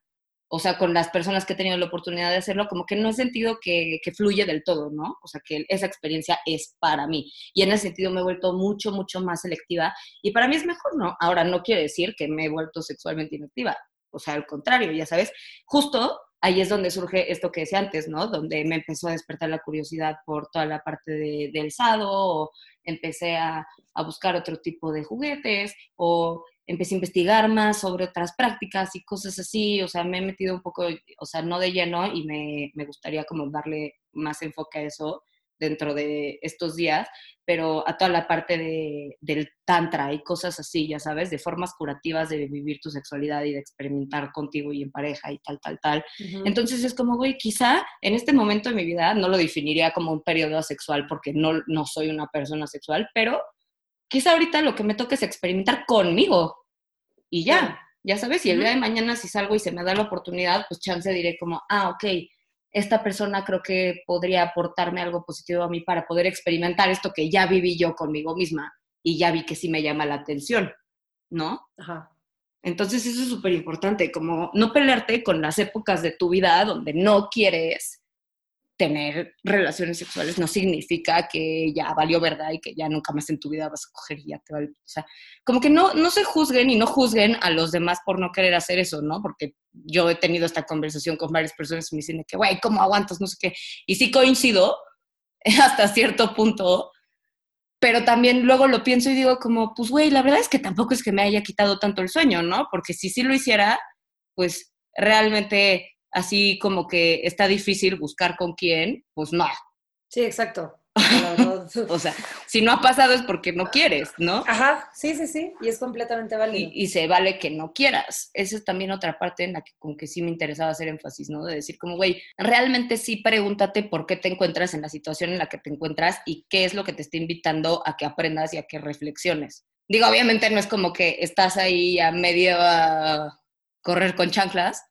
S2: o sea, con las personas que he tenido la oportunidad de hacerlo, como que no he sentido que, que, fluye del todo, ¿no? O sea, que esa experiencia es para mí. Y en ese sentido me he vuelto mucho, mucho más selectiva. Y para mí es mejor, ¿no? Ahora, no quiere decir que me he vuelto sexualmente inactiva. O sea, al contrario, ya sabes, justo ahí es donde surge esto que decía antes, ¿no? Donde me empezó a despertar la curiosidad por toda la parte de, del sado, o empecé a, a buscar otro tipo de juguetes, o empecé a investigar más sobre otras prácticas y cosas así, o sea, me he metido un poco, o sea, no de lleno y me, me gustaría como darle más enfoque a eso dentro de estos días, pero a toda la parte de, del tantra y cosas así, ya sabes, de formas curativas de vivir tu sexualidad y de experimentar contigo y en pareja y tal, tal, tal. Entonces es como, güey, quizá en este momento de mi vida no lo definiría como un periodo asexual porque no, no soy una persona sexual, pero quizá ahorita lo que me toca es experimentar conmigo y ya, ya sabes, y el día de mañana si salgo y se me da la oportunidad, pues chance diré como, ah, ok, esta persona creo que podría aportarme algo positivo a mí para poder experimentar esto que ya viví yo conmigo misma y ya vi que sí me llama la atención, ¿no? Ajá. Entonces eso es súper importante, como no pelearte con las épocas de tu vida donde no quieres tener relaciones sexuales no significa que ya valió verdad y que ya nunca más en tu vida vas a coger y ya te va a... O sea, como que no, no se juzguen y no juzguen a los demás por no querer hacer eso, ¿no? Porque yo he tenido esta conversación con varias personas y me dicen que, güey, ¿cómo aguantas? No sé qué. Y sí coincido [LAUGHS] hasta cierto punto, pero también luego lo pienso y digo como, pues, güey, la verdad es que tampoco es que me haya quitado tanto el sueño, ¿no? Porque si sí lo hiciera, pues realmente así como que está difícil buscar con quién, pues no,
S3: Sí, exacto. [LAUGHS] [LAUGHS]
S2: o sea, si no ha pasado es porque no quieres, ¿no?
S3: Ajá, sí, sí, sí, y es completamente válido.
S2: Y, se vale que no quieras. Esa es también otra parte en la que con que sí me interesaba hacer énfasis, ¿no? De decir como, güey, realmente sí pregúntate por qué te encuentras en la situación en la que te encuentras y qué es lo que te está invitando a que aprendas y a que reflexiones. Digo, obviamente no es como que estás ahí a medio a correr con chanclas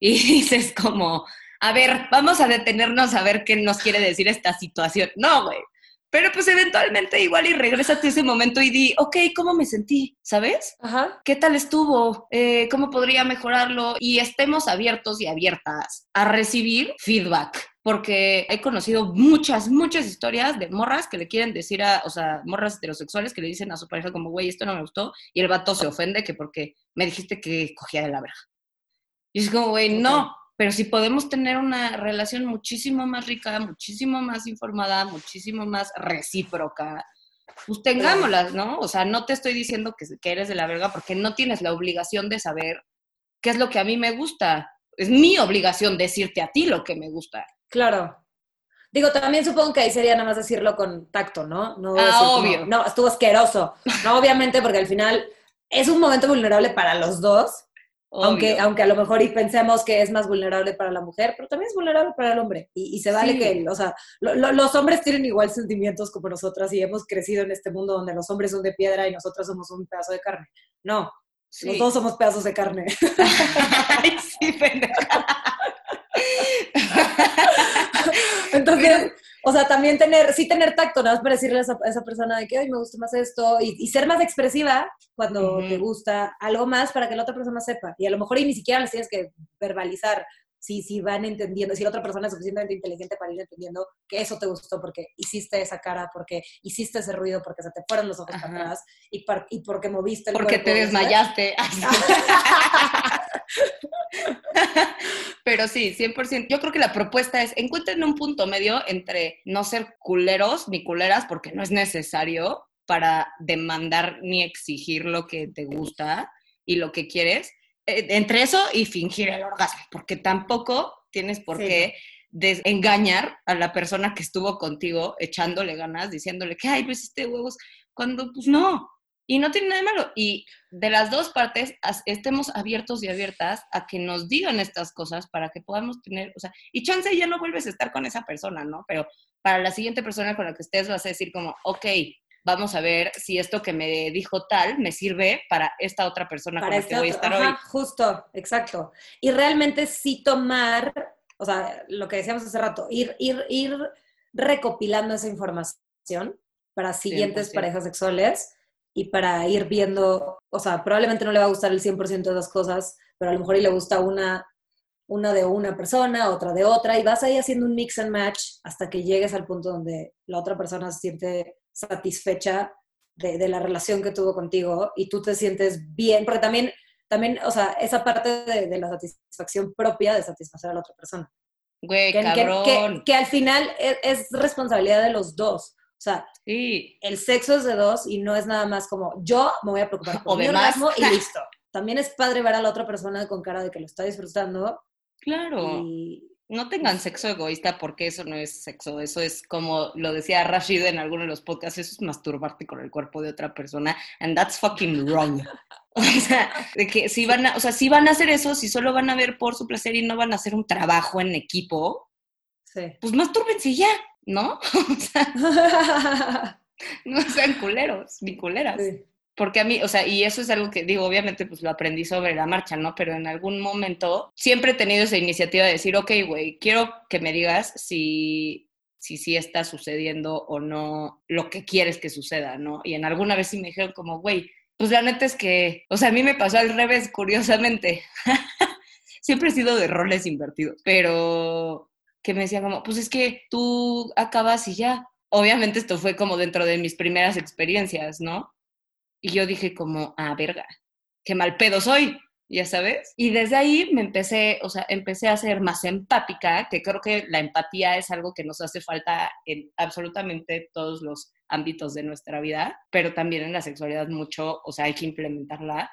S2: y [LAUGHS] dices como, a ver, vamos a detenernos a ver qué nos quiere decir esta situación. No, güey. Pero pues eventualmente igual y regrésate a ese momento y di, ok, ¿cómo me sentí? ¿Sabes?
S3: Ajá.
S2: ¿Qué tal estuvo? Eh, ¿Cómo podría mejorarlo? Y estemos abiertos y abiertas a recibir feedback. Porque he conocido muchas, muchas historias de morras que le quieren decir a, o sea, morras heterosexuales que le dicen a su pareja como, güey, esto no me gustó. Y el vato se ofende que porque me dijiste que cogía de la verga. Y es como, güey, no, pero si podemos tener una relación muchísimo más rica, muchísimo más informada, muchísimo más recíproca, pues tengámoslas, ¿no? O sea, no te estoy diciendo que, que eres de la verga porque no tienes la obligación de saber qué es lo que a mí me gusta. Es mi obligación decirte a ti lo que me gusta.
S3: Claro. Digo, también supongo que ahí sería nada más decirlo con tacto, ¿no? No
S2: ah, obvio.
S3: no, estuvo asqueroso. No, obviamente, porque al final es un momento vulnerable para los dos aunque, aunque a lo mejor y pensemos que es más vulnerable para la mujer, pero también es vulnerable para el hombre. Y, se vale que, o sea, los hombres tienen igual sentimientos como nosotras y hemos crecido en este mundo donde los hombres son de piedra y nosotros somos un pedazo de carne. No, los dos somos pedazos de carne. [LAUGHS] [LAUGHS]
S2: Ay, sí.
S3: Entonces, o sea, también tener, sí tener tacto, nada más para decirle a esa, persona de que, ay, me gusta más esto, y, ser más expresiva cuando te gusta algo más para que la otra persona sepa. Y a lo mejor y ni siquiera les tienes que verbalizar si, si van entendiendo, si la otra persona es suficientemente inteligente para ir entendiendo que eso te gustó porque hiciste esa cara, porque hiciste ese ruido, porque se te fueron los ojos para atrás y, y porque moviste el
S2: Porque te desmayaste. [LAUGHS] Pero sí, 100%. Yo creo que la propuesta es, encuentren un punto medio entre no ser culeros ni culeras, porque no es necesario para demandar ni exigir lo que te gusta y lo que quieres. Eh, entre eso y fingir el orgasmo, porque tampoco tienes por qué engañar a la persona que estuvo contigo echándole ganas, diciéndole que, ay, pues este huevos, cuando pues no, y no tiene nada de malo. Y de las dos partes, estemos abiertos y abiertas a que nos digan estas cosas para que podamos tener, o sea, y chance ya no vuelves a estar con esa persona, ¿no? Pero para la siguiente persona con la que estés vas a decir como, ok, vamos a ver si esto que me dijo tal me sirve para esta otra persona con la que voy a estar hoy.
S3: Justo, exacto. Y realmente sí tomar, o sea, lo que decíamos hace rato, ir, ir, ir recopilando esa información para siguientes parejas sexuales y para ir viendo, o sea, probablemente no le va a gustar el 100% de las cosas, pero a lo mejor y le gusta una, una de una persona, otra de otra, y vas ahí haciendo un mix and match hasta que llegues al punto donde la otra persona se siente satisfecha de, la relación que tuvo contigo y tú te sientes bien, porque también, también o sea, esa parte de, la satisfacción propia de satisfacer a la otra persona.
S2: Güey,
S3: que,
S2: cabrón.
S3: Que, al final es, es, responsabilidad de los dos. O sea, el sexo es de dos y no es nada más como yo me voy a preocupar por mi orgasmo y [LAUGHS] listo. También es padre ver a la otra persona con cara de que lo está disfrutando.
S2: Claro. No tengan sexo egoísta porque eso no es sexo, eso es como lo decía Rashid en alguno de los podcasts, eso es masturbarte con el cuerpo de otra persona and that's fucking wrong. [LAUGHS] o sea, de que si van a, o sea, si van a hacer eso, si solo van a ver por su placer y no van a hacer un trabajo en equipo,
S3: sí.
S2: pues mastúrbense ya. ¿no? [LAUGHS] [LAUGHS] no sean culeros ni culeras. Porque a mí, o sea, y eso es algo que digo, obviamente, pues lo aprendí sobre la marcha, ¿no? Pero en algún momento siempre he tenido esa iniciativa de decir, ok, güey, quiero que me digas si si sí está sucediendo o no lo que quieres que suceda, ¿no? Y en alguna vez sí me dijeron como, güey, pues la neta es que, o sea, a mí me pasó al revés, curiosamente. [LAUGHS] Siempre he sido de roles invertidos, pero que me decía como, pues es que tú acabas y ya. Obviamente esto fue como dentro de mis primeras experiencias, ¿no? Y yo dije como, ah, verga, qué mal pedo soy, ya sabes. Y desde ahí me empecé, o sea, empecé a ser más empática, que creo que la empatía es algo que nos hace falta en absolutamente todos los ámbitos de nuestra vida, pero también en la sexualidad mucho, o sea, hay que implementarla.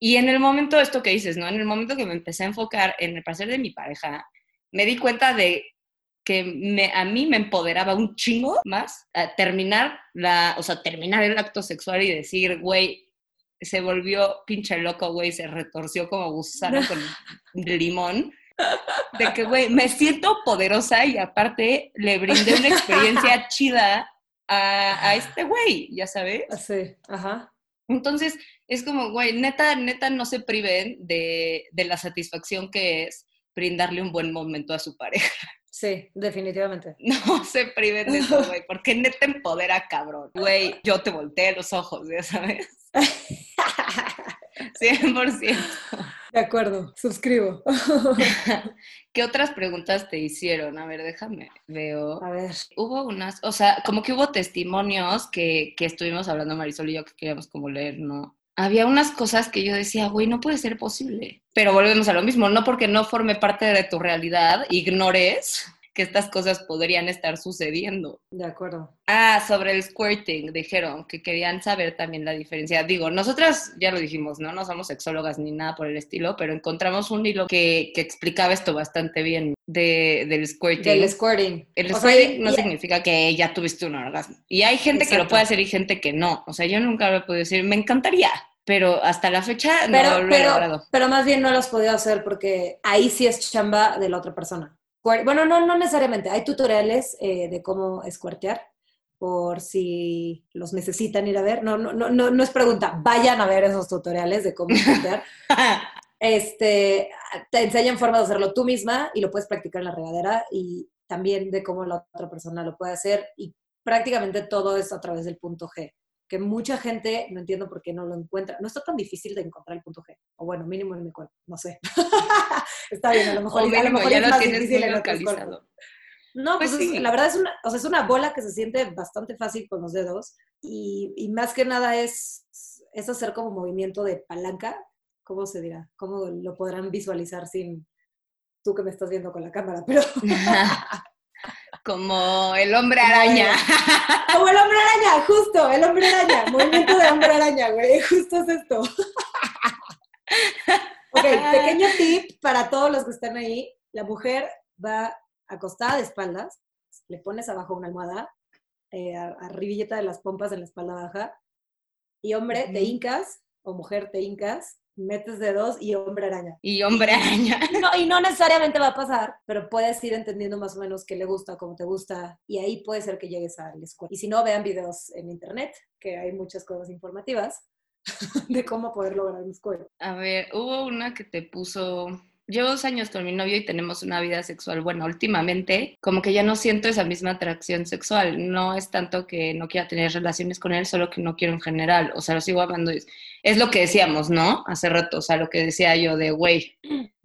S2: Y en el momento, esto que dices, ¿no? En el momento que me empecé a enfocar en el placer de mi pareja, me di cuenta de que me, a mí me empoderaba un chingo más a terminar la, o sea, terminar el acto sexual y decir, güey, se volvió pinche loco, güey, se retorció como gusano [LAUGHS] con limón. De que, güey, me siento poderosa y aparte le brindé una experiencia [LAUGHS] chida a, a este güey, ya sabes.
S3: Sí, ajá.
S2: Entonces, es como, güey, neta, neta, no se priven de, de la satisfacción que es brindarle un buen momento a su pareja.
S3: Sí, definitivamente. [LAUGHS]
S2: No se priven de eso, güey, porque neta empodera, cabrón. Güey, [LAUGHS] yo te volteé los ojos, ya sabes. [LAUGHS] 100%.
S3: De acuerdo, suscribo.
S2: ¿Qué otras preguntas te hicieron? A ver, déjame, veo.
S3: A ver.
S2: Hubo unas, o sea, como que hubo testimonios que, que estuvimos hablando Marisol y yo que queríamos como leer, ¿no? Había unas cosas que yo decía, güey, no puede ser posible. Pero volvemos a lo mismo, no porque no forme parte de tu realidad, ignores que estas cosas podrían estar sucediendo.
S3: De acuerdo.
S2: Ah, sobre el squirting, dijeron que querían saber también la diferencia. Digo, nosotras ya lo dijimos, ¿no? No somos sexólogas ni nada por el estilo, pero encontramos un hilo que, que explicaba esto bastante bien de, del squirting.
S3: Del squirting.
S2: El
S3: O
S2: squirting
S3: sea,
S2: no significa que ya tuviste un orgasmo. Y hay gente que lo puede hacer y gente que no. O sea, yo nunca lo he podido decir, me encantaría, pero hasta la fecha
S3: Pero,
S2: no lo he
S3: pero,
S2: logrado.
S3: pero más bien no lo has podido hacer porque ahí sí es chamba de la otra persona. Bueno, no, no necesariamente. Hay tutoriales eh, de cómo escuartear por si los necesitan ir a ver. No, no, no, no, no es pregunta. Vayan a ver esos tutoriales de cómo escuartear. [LAUGHS] este, te enseñan formas de hacerlo tú misma y lo puedes practicar en la regadera y también de cómo la otra persona lo puede hacer y prácticamente todo es a través del punto G, que mucha gente no entiendo por qué no lo encuentra. No está tan difícil de encontrar el punto G, o bueno, mínimo en mi cuerpo, no sé. [LAUGHS] está bien, a lo mejor,
S2: O
S3: a lo
S2: mínimo
S3: mejor
S2: ya
S3: es
S2: lo
S3: más
S2: tienes
S3: difícil
S2: localizado.
S3: No,
S2: Pues
S3: pues, es-
S2: sí.
S3: la verdad es una, o sea, es una bola que se siente bastante fácil con los dedos y, y más que nada es, es hacer como movimiento de palanca, ¿cómo se dirá? ¿Cómo lo podrán visualizar sin tú que me estás viendo con la cámara? Pero [LAUGHS] [LAUGHS]
S2: Como el hombre araña. [LAUGHS]
S3: como el hombre araña, justo, el hombre araña, movimiento de hombre araña, güey, justo es esto. ok, pequeño tip para todos los que están ahí, la mujer va acostada de espaldas, le pones abajo una almohada, eh, arribilleta de las pompas en la espalda baja, y hombre, te
S2: Ujú.
S3: hincas, o mujer, te hincas, metes dedos y hombre araña.
S2: Y hombre araña. [LAUGHS]
S3: No, y no necesariamente va a pasar, pero puedes ir entendiendo más o menos qué le gusta, cómo te gusta, y ahí puede ser que llegues al squirt. Y si no, vean videos en internet, que hay muchas cosas informativas [LAUGHS] de cómo poder lograr un squirt.
S2: A ver, hubo una que te puso. Llevo dos años con mi novio y tenemos una vida sexual. Bueno, últimamente, como que ya no siento esa misma atracción sexual. No es tanto que no quiera tener relaciones con él, solo que no quiero en general. O sea, lo sigo amando. Es, es lo que decíamos, ¿no? Hace rato. O sea, lo que decía yo de, güey,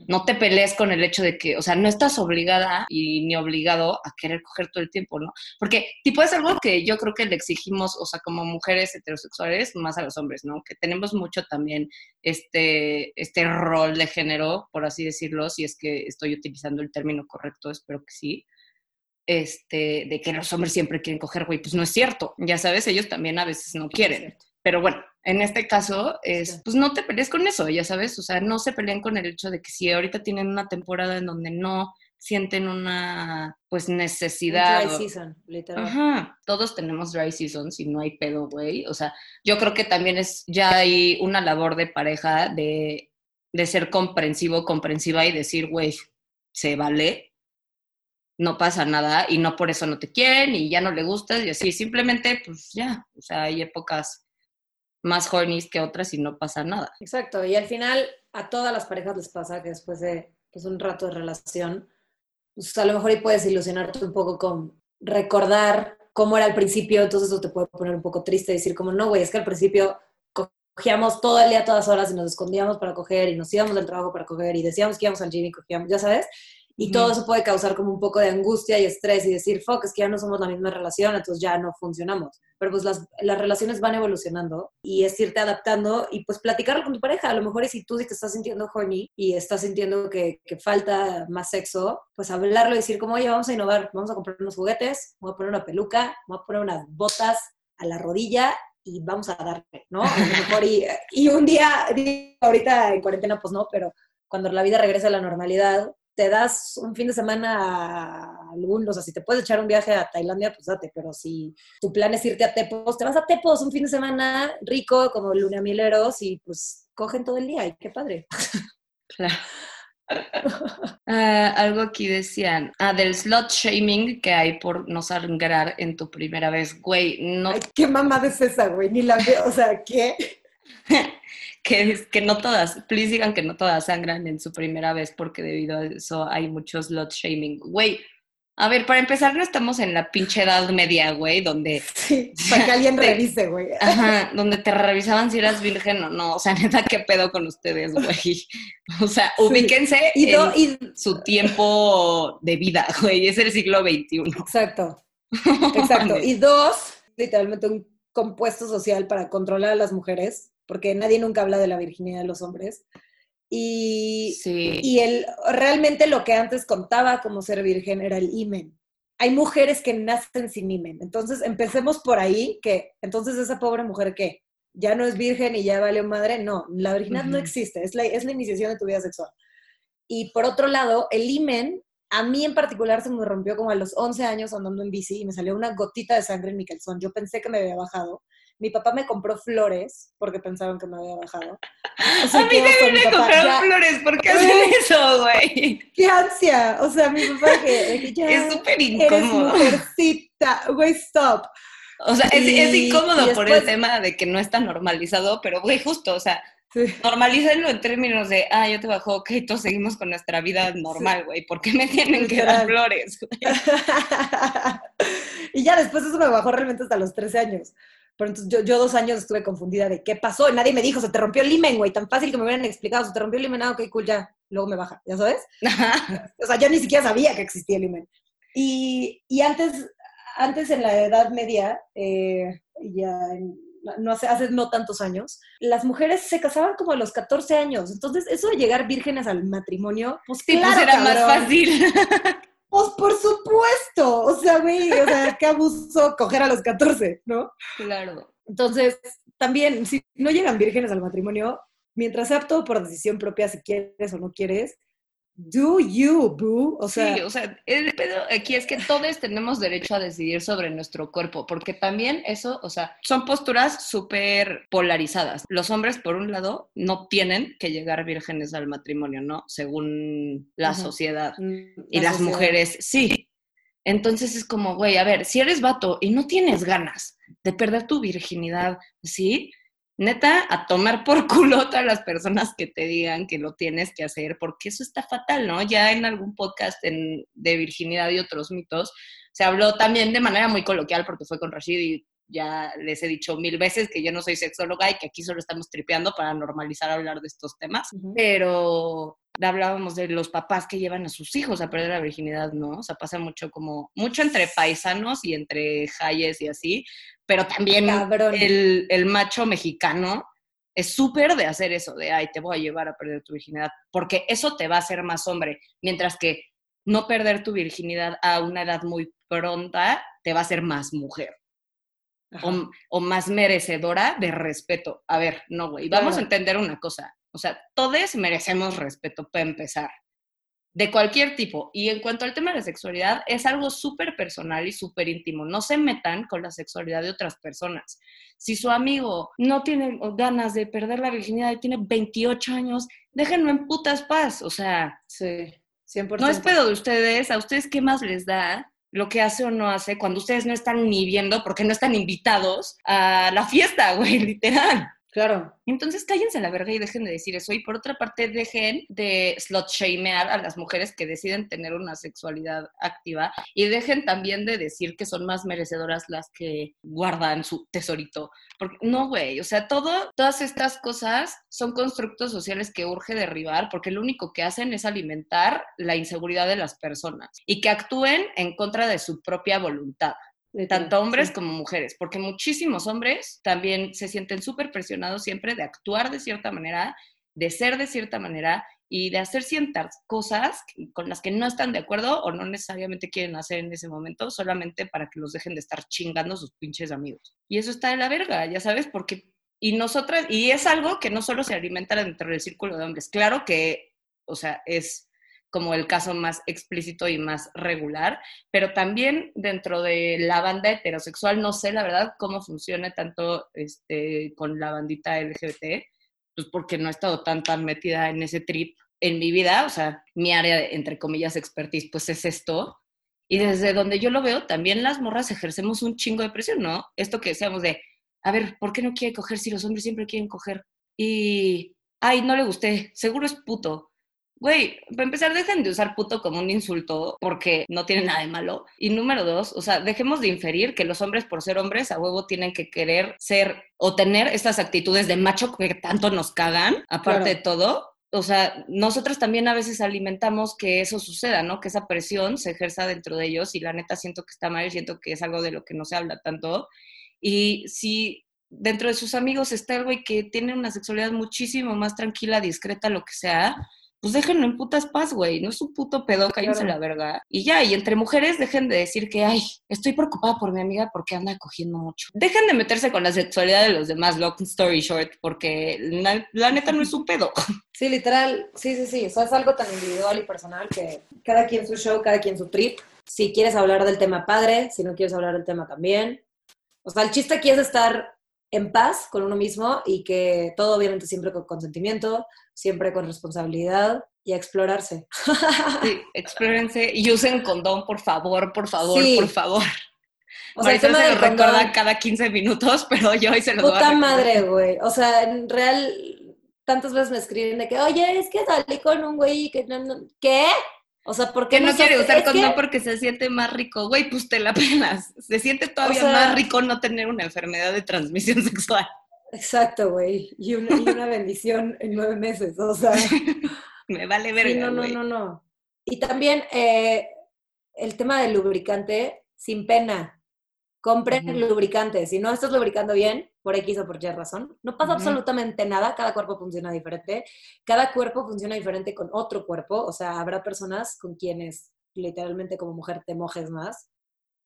S2: no te pelees con el hecho de que, o sea, no estás obligada y ni obligado a querer coger todo el tiempo, ¿no? Porque, tipo, es algo que yo creo que le exigimos, o sea, como mujeres heterosexuales, más a los hombres, ¿no? Que tenemos mucho también este, este rol de género, por así decirlo, si es que estoy utilizando el término correcto, espero que sí. Este, de que los hombres siempre quieren coger, güey, pues no es cierto. Ya sabes, ellos también a veces no quieren. Pero bueno, en este caso, es,
S3: Sí.
S2: pues no te pelees con eso, ya sabes, o sea, no se peleen con el hecho de que si ahorita tienen una temporada en donde no sienten una, pues,
S3: Un
S2: necesidad.
S3: dry season, literal.
S2: Ajá, todos tenemos dry seasons y no hay pedo, güey. O sea, yo creo que también es, ya hay una labor de pareja de, de ser comprensivo, comprensiva y decir, güey, se vale, no pasa nada y no por eso no te quieren y ya no le gustas y así, simplemente, pues ya, o sea, hay épocas más hornies que otras y no pasa nada.
S3: Exacto, y al final a todas las parejas les pasa que después de pues, un rato de relación, pues, a lo mejor ahí puedes ilusionarte un poco con recordar cómo era al principio, entonces eso te puede poner un poco triste, decir como, no, güey, es que al principio cogíamos todo el día, todas horas y nos escondíamos para coger y nos íbamos del trabajo para coger y decíamos que íbamos al gym y cogíamos, ya sabes, y todo eso puede causar como un poco de angustia y estrés y decir, fuck, es que ya no somos la misma relación, entonces ya no funcionamos. Pero pues las, las relaciones van evolucionando y es irte adaptando y pues platicarlo con tu pareja. A lo mejor y si tú sí te estás sintiendo horny y estás sintiendo que, que falta más sexo, pues hablarlo y decir como, oye, vamos a innovar, vamos a comprar unos juguetes, voy a poner una peluca, voy a poner unas botas a la rodilla y vamos a darle, ¿no? A lo mejor y, y un día, ahorita en cuarentena pues no, pero cuando la vida regrese a la normalidad, te das un fin de semana a algún, o sea, si te puedes echar un viaje a Tailandia, pues date, pero si tu plan es irte a Tepos, te vas a Tepos un fin de semana rico, como luna mieleros, y pues cogen todo el día, y qué padre.
S2: Claro. [LAUGHS] Ah, algo aquí decían, ah, del slot shaming que hay por no sangrar en tu primera vez, güey, no...
S3: Ay, qué mamada es esa, güey, ni la veo, o sea, ¿qué? [LAUGHS]
S2: que, que no todas, please digan que no todas sangran en su primera vez porque debido a eso hay muchos slot shaming. Güey, a ver, para empezar, no estamos en la pinche edad media, güey, donde...
S3: Sí, para que alguien [LAUGHS] revise, güey.
S2: Ajá, donde te revisaban si eras virgen o no. O sea, neta, ¿qué pedo con ustedes, güey? O sea, ubíquense
S3: Y, do-
S2: en
S3: y-
S2: su tiempo de vida, güey. Es el siglo XXI.
S3: Exacto, [LAUGHS] exacto. Y dos, literalmente un compuesto social para controlar a las mujeres, porque nadie nunca habla de la virginidad de los hombres. Y,
S2: Sí.
S3: y el, realmente lo que antes contaba como ser virgen era el imen. Hay mujeres que nacen sin imen. Entonces, empecemos por ahí, que entonces esa pobre mujer que ya no es virgen y ya valió madre, no, la virginidad no existe, es la, es la iniciación de tu vida sexual. Y por otro lado, el imen, a mí en particular se me rompió como a los 11 años andando en bici y me salió una gotita de sangre en mi calzón. Yo pensé que me había bajado. Mi papá me compró flores porque pensaban que me había bajado. [LAUGHS] O sea,
S2: A mí
S3: ¿qué oso,
S2: también me compraron
S3: Ya,
S2: flores. ¿Por qué hacen [LAUGHS] eso, güey?
S3: ¡Qué ansia! O sea, mi papá que, que ya
S2: Es súper
S3: eres
S2: incómodo.
S3: mujercita. Güey, stop.
S2: O sea, es, incómodo por el tema de que no está normalizado, pero güey, justo, o sea,
S3: Sí.
S2: normalícenlo en términos de, ah, yo te bajo, ok, todos seguimos con nuestra vida normal, güey, ¿por qué me tienen que dar flores? [LAUGHS]
S3: y ya después eso me bajó realmente hasta los 13 años. Pero entonces yo, yo dos años estuve confundida de qué pasó. Nadie me dijo, se te rompió el limen, güey. Tan fácil que me hubieran explicado, se te rompió el limen, ah, ok, cool, ya. Luego me baja, ¿ya sabes? O sea, yo ni siquiera sabía que existía el limen. Y, y antes, antes en la Edad Media, eh, ya en- no hace, hace no tantos años, las mujeres se casaban como a los 14 años. Entonces, eso de llegar vírgenes al matrimonio, pues
S2: Sí,
S3: claro,
S2: pues era más fácil.
S3: Pues por supuesto, o sea, güey, o sea, qué abuso coger a los 14, ¿no?
S2: claro.
S3: Entonces, también, si no llegan vírgenes al matrimonio, mientras sea todo por decisión propia, si quieres o no quieres, do you, boo. O sea,
S2: sí, o sea, el pedo aquí es que todos tenemos derecho a decidir sobre nuestro cuerpo, porque también eso, o sea, son posturas súper polarizadas. Los hombres, por un lado, no tienen que llegar vírgenes al matrimonio, ¿no? Según la sociedad.
S3: mm,
S2: Y
S3: la
S2: las
S3: sociedad.
S2: mujeres, sí. Entonces es como, güey, a ver, si eres vato y no tienes ganas de perder tu virginidad, ¿sí? Neta, a tomar por [LAUGHS] culo a las personas que te digan que lo tienes que hacer, porque eso está fatal, ¿no? Ya en algún podcast en- de virginidad y otros mitos se habló también de manera muy coloquial, porque fue con Rashid y ya les he dicho mil veces que yo no soy sexóloga y que aquí solo estamos tripeando para normalizar hablar de estos temas pero hablábamos de los papás que llevan a sus hijos a perder la virginidad, ¿no? O sea, pasa mucho como, mucho entre paisanos y entre jayes y así, pero también el, el macho mexicano es súper de hacer eso, de, ay, te voy a llevar a perder tu virginidad, porque eso te va a hacer más hombre, mientras que no perder tu virginidad a una edad muy pronta te va a hacer más mujer o, o más merecedora de respeto. A ver, no, güey, vamos a entender una cosa. O sea, todos merecemos respeto para empezar, de cualquier tipo. Y en cuanto al tema de la sexualidad, es algo súper personal y súper íntimo. No se metan con la sexualidad de otras personas. Si su amigo no tiene ganas de perder la virginidad y tiene 28 años, déjenlo en putas paz. O sea,
S3: Sí, 100%.
S2: no es pedo de ustedes, a ustedes qué más les da lo que hace o no hace cuando ustedes no están ni viendo porque no están invitados a la fiesta, güey, literal.
S3: Claro.
S2: Entonces cállense la verga y dejen de decir eso. Y por otra parte, dejen de slot shamear a las mujeres que deciden tener una sexualidad activa y dejen también de decir que son más merecedoras las que guardan su tesorito. Porque no, güey, o sea, todo, todas estas cosas son constructos sociales que urge derribar porque lo único que hacen es alimentar la inseguridad de las personas y que actúen en contra de su propia voluntad tanto hombres
S3: Sí.
S2: como mujeres, porque muchísimos hombres también se sienten súper presionados siempre de actuar de cierta manera, de ser de cierta manera y de hacer ciertas cosas con las que no están de acuerdo o no necesariamente quieren hacer en ese momento, solamente para que los dejen de estar chingando sus pinches amigos. Y eso está de la verga, ya sabes, porque... Y nosotras, y es algo que no solo se alimenta dentro del círculo de hombres, claro que, o sea, es como el caso más explícito y más regular, pero también dentro de la banda heterosexual, no sé la verdad cómo funciona tanto este, con la bandita LGBT, pues porque no he estado tan, tan metida en ese trip en mi vida, o sea, mi área de, entre comillas, expertise, pues es esto. Y desde donde yo lo veo, también las morras ejercemos un chingo de presión, ¿no? Esto que decíamos de, a ver, ¿por qué no quiere coger si los hombres siempre quieren coger? Y, ay, no le gusté, seguro es puto Güey, para empezar, dejen de usar puto como un insulto porque no tiene nada de malo. Y número dos, o sea, dejemos de inferir que los hombres, por ser hombres, a huevo tienen que querer ser o tener estas actitudes de macho que tanto nos cagan, aparte de todo. O sea, nosotros también a veces alimentamos que eso suceda, ¿no? Que esa presión se ejerza dentro de ellos y la neta siento que está mal y siento que es algo de lo que no se habla tanto. Y si dentro de sus amigos está el güey que tiene una sexualidad muchísimo más tranquila, discreta, lo que sea, pues déjenlo en putas paz, güey, no es un puto pedo, cállense la verga. Y ya, y entre mujeres dejen de decir que, ay, estoy preocupada por mi amiga porque anda cogiendo mucho. Dejen de meterse con la sexualidad de los demás, long story short, porque la, neta no es un [LAUGHS] pedo.
S3: Sí, literal, sí, sí, sí, eso es algo tan individual y personal que cada quien su show, cada quien su trip. Si quieres hablar del tema padre, si no quieres hablar del tema también. O sea, el chiste aquí es estar en paz con uno mismo y que todo obviamente siempre con consentimiento, siempre con responsabilidad y a explorarse. [LAUGHS]
S2: Sí, explórense y usen condón, por favor, por favor, por favor.
S3: O sea, el tema se
S2: lo recuerda cada 15 minutos, [LAUGHS] pero yo hoy se lo
S3: Puta madre, güey. O sea, en real, tantas veces me escriben de que, oye, es que salí con un güey que no, no... ¿Qué? O sea, ¿por qué
S2: no, quiere usar condón porque se siente más rico? Güey, pues te la penas. [LAUGHS] Se siente todavía más rico no tener una enfermedad de transmisión [LAUGHS] sexual.
S3: Exacto, güey. Y una, bendición en nueve meses, o sea. [LAUGHS]
S2: Me vale verga,
S3: No, no, no, no. Y también eh, el tema del lubricante, sin pena. Compren lubricante. Si no estás lubricando bien, por X o por Y razón, no pasa absolutamente nada. Cada cuerpo funciona diferente. Cada cuerpo funciona diferente con otro cuerpo. O sea, habrá personas con quienes literalmente como mujer te mojes más,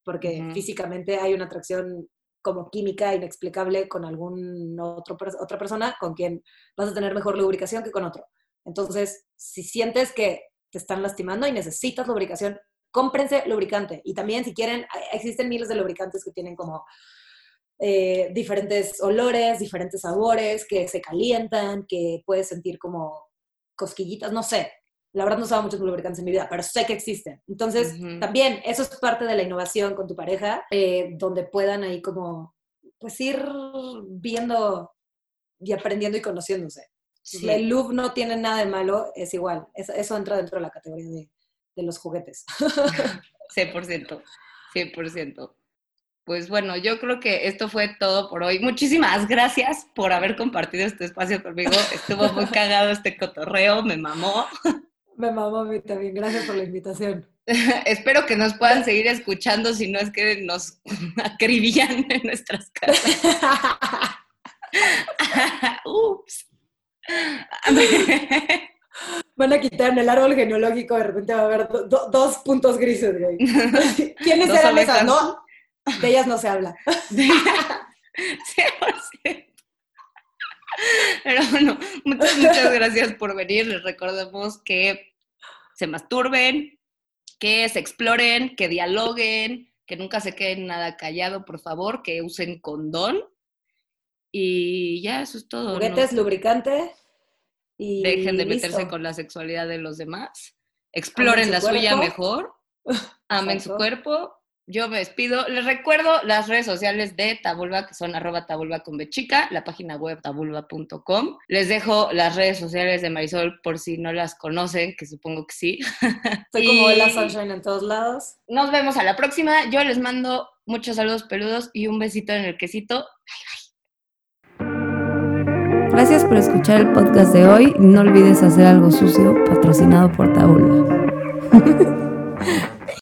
S3: porque físicamente hay una atracción como química inexplicable con algún otro, otra persona con quien vas a tener mejor lubricación que con otro. Entonces, si sientes que te están lastimando y necesitas lubricación, cómprense lubricante. Y también si quieren, existen miles de lubricantes que tienen como eh, diferentes olores, diferentes sabores, que se calientan, que puedes sentir como cosquillitas, no sé. La verdad no usaba muchos lubricantes en mi vida, pero sé que existen. Entonces, también eso es parte de la innovación con tu pareja, eh, donde puedan ahí como, pues ir viendo y aprendiendo y conociéndose. El look no tiene nada de malo, es igual. Eso, entra dentro de la categoría de, de los juguetes. [LAUGHS]
S2: 100%, 100%. Pues bueno, yo creo que esto fue todo por hoy. Muchísimas gracias por haber compartido este espacio conmigo. Estuvo muy [LAUGHS] cagado este cotorreo, me mamó.
S3: Me mamó a mí también. Gracias por la invitación. [LAUGHS]
S2: Espero que nos puedan seguir escuchando, si no es que nos [LAUGHS] acribillan en nuestras casas. Ups.
S3: Van a quitar en el árbol genealógico, de repente va a haber dos puntos grises, güey. ¿Quiénes eran esas? No, de ellas no se habla. [LAUGHS]
S2: 100%. Pero bueno, muchas, muchas gracias por venir. Les recordamos que se masturben, que se exploren, que dialoguen, que nunca se queden nada callado, por favor, que usen condón. Y ya, eso es todo.
S3: Juguetes, lubricante. Y
S2: Dejen de meterse con la sexualidad de los demás. Exploren la suya mejor. [LAUGHS] Amen su cuerpo yo me despido. Les recuerdo las redes sociales de Tabulba, que son arroba tabulba con bechica, la página web tabulba.com. Les dejo las redes sociales de Marisol por si no las conocen, que supongo que sí. [LAUGHS]
S3: Soy como la Sunshine en todos lados.
S2: Nos vemos a la próxima. Yo les mando muchos saludos peludos y un besito en el quesito. Bye,
S1: bye. Gracias por escuchar el podcast de hoy. No olvides hacer algo sucio patrocinado por Tabulba. [LAUGHS]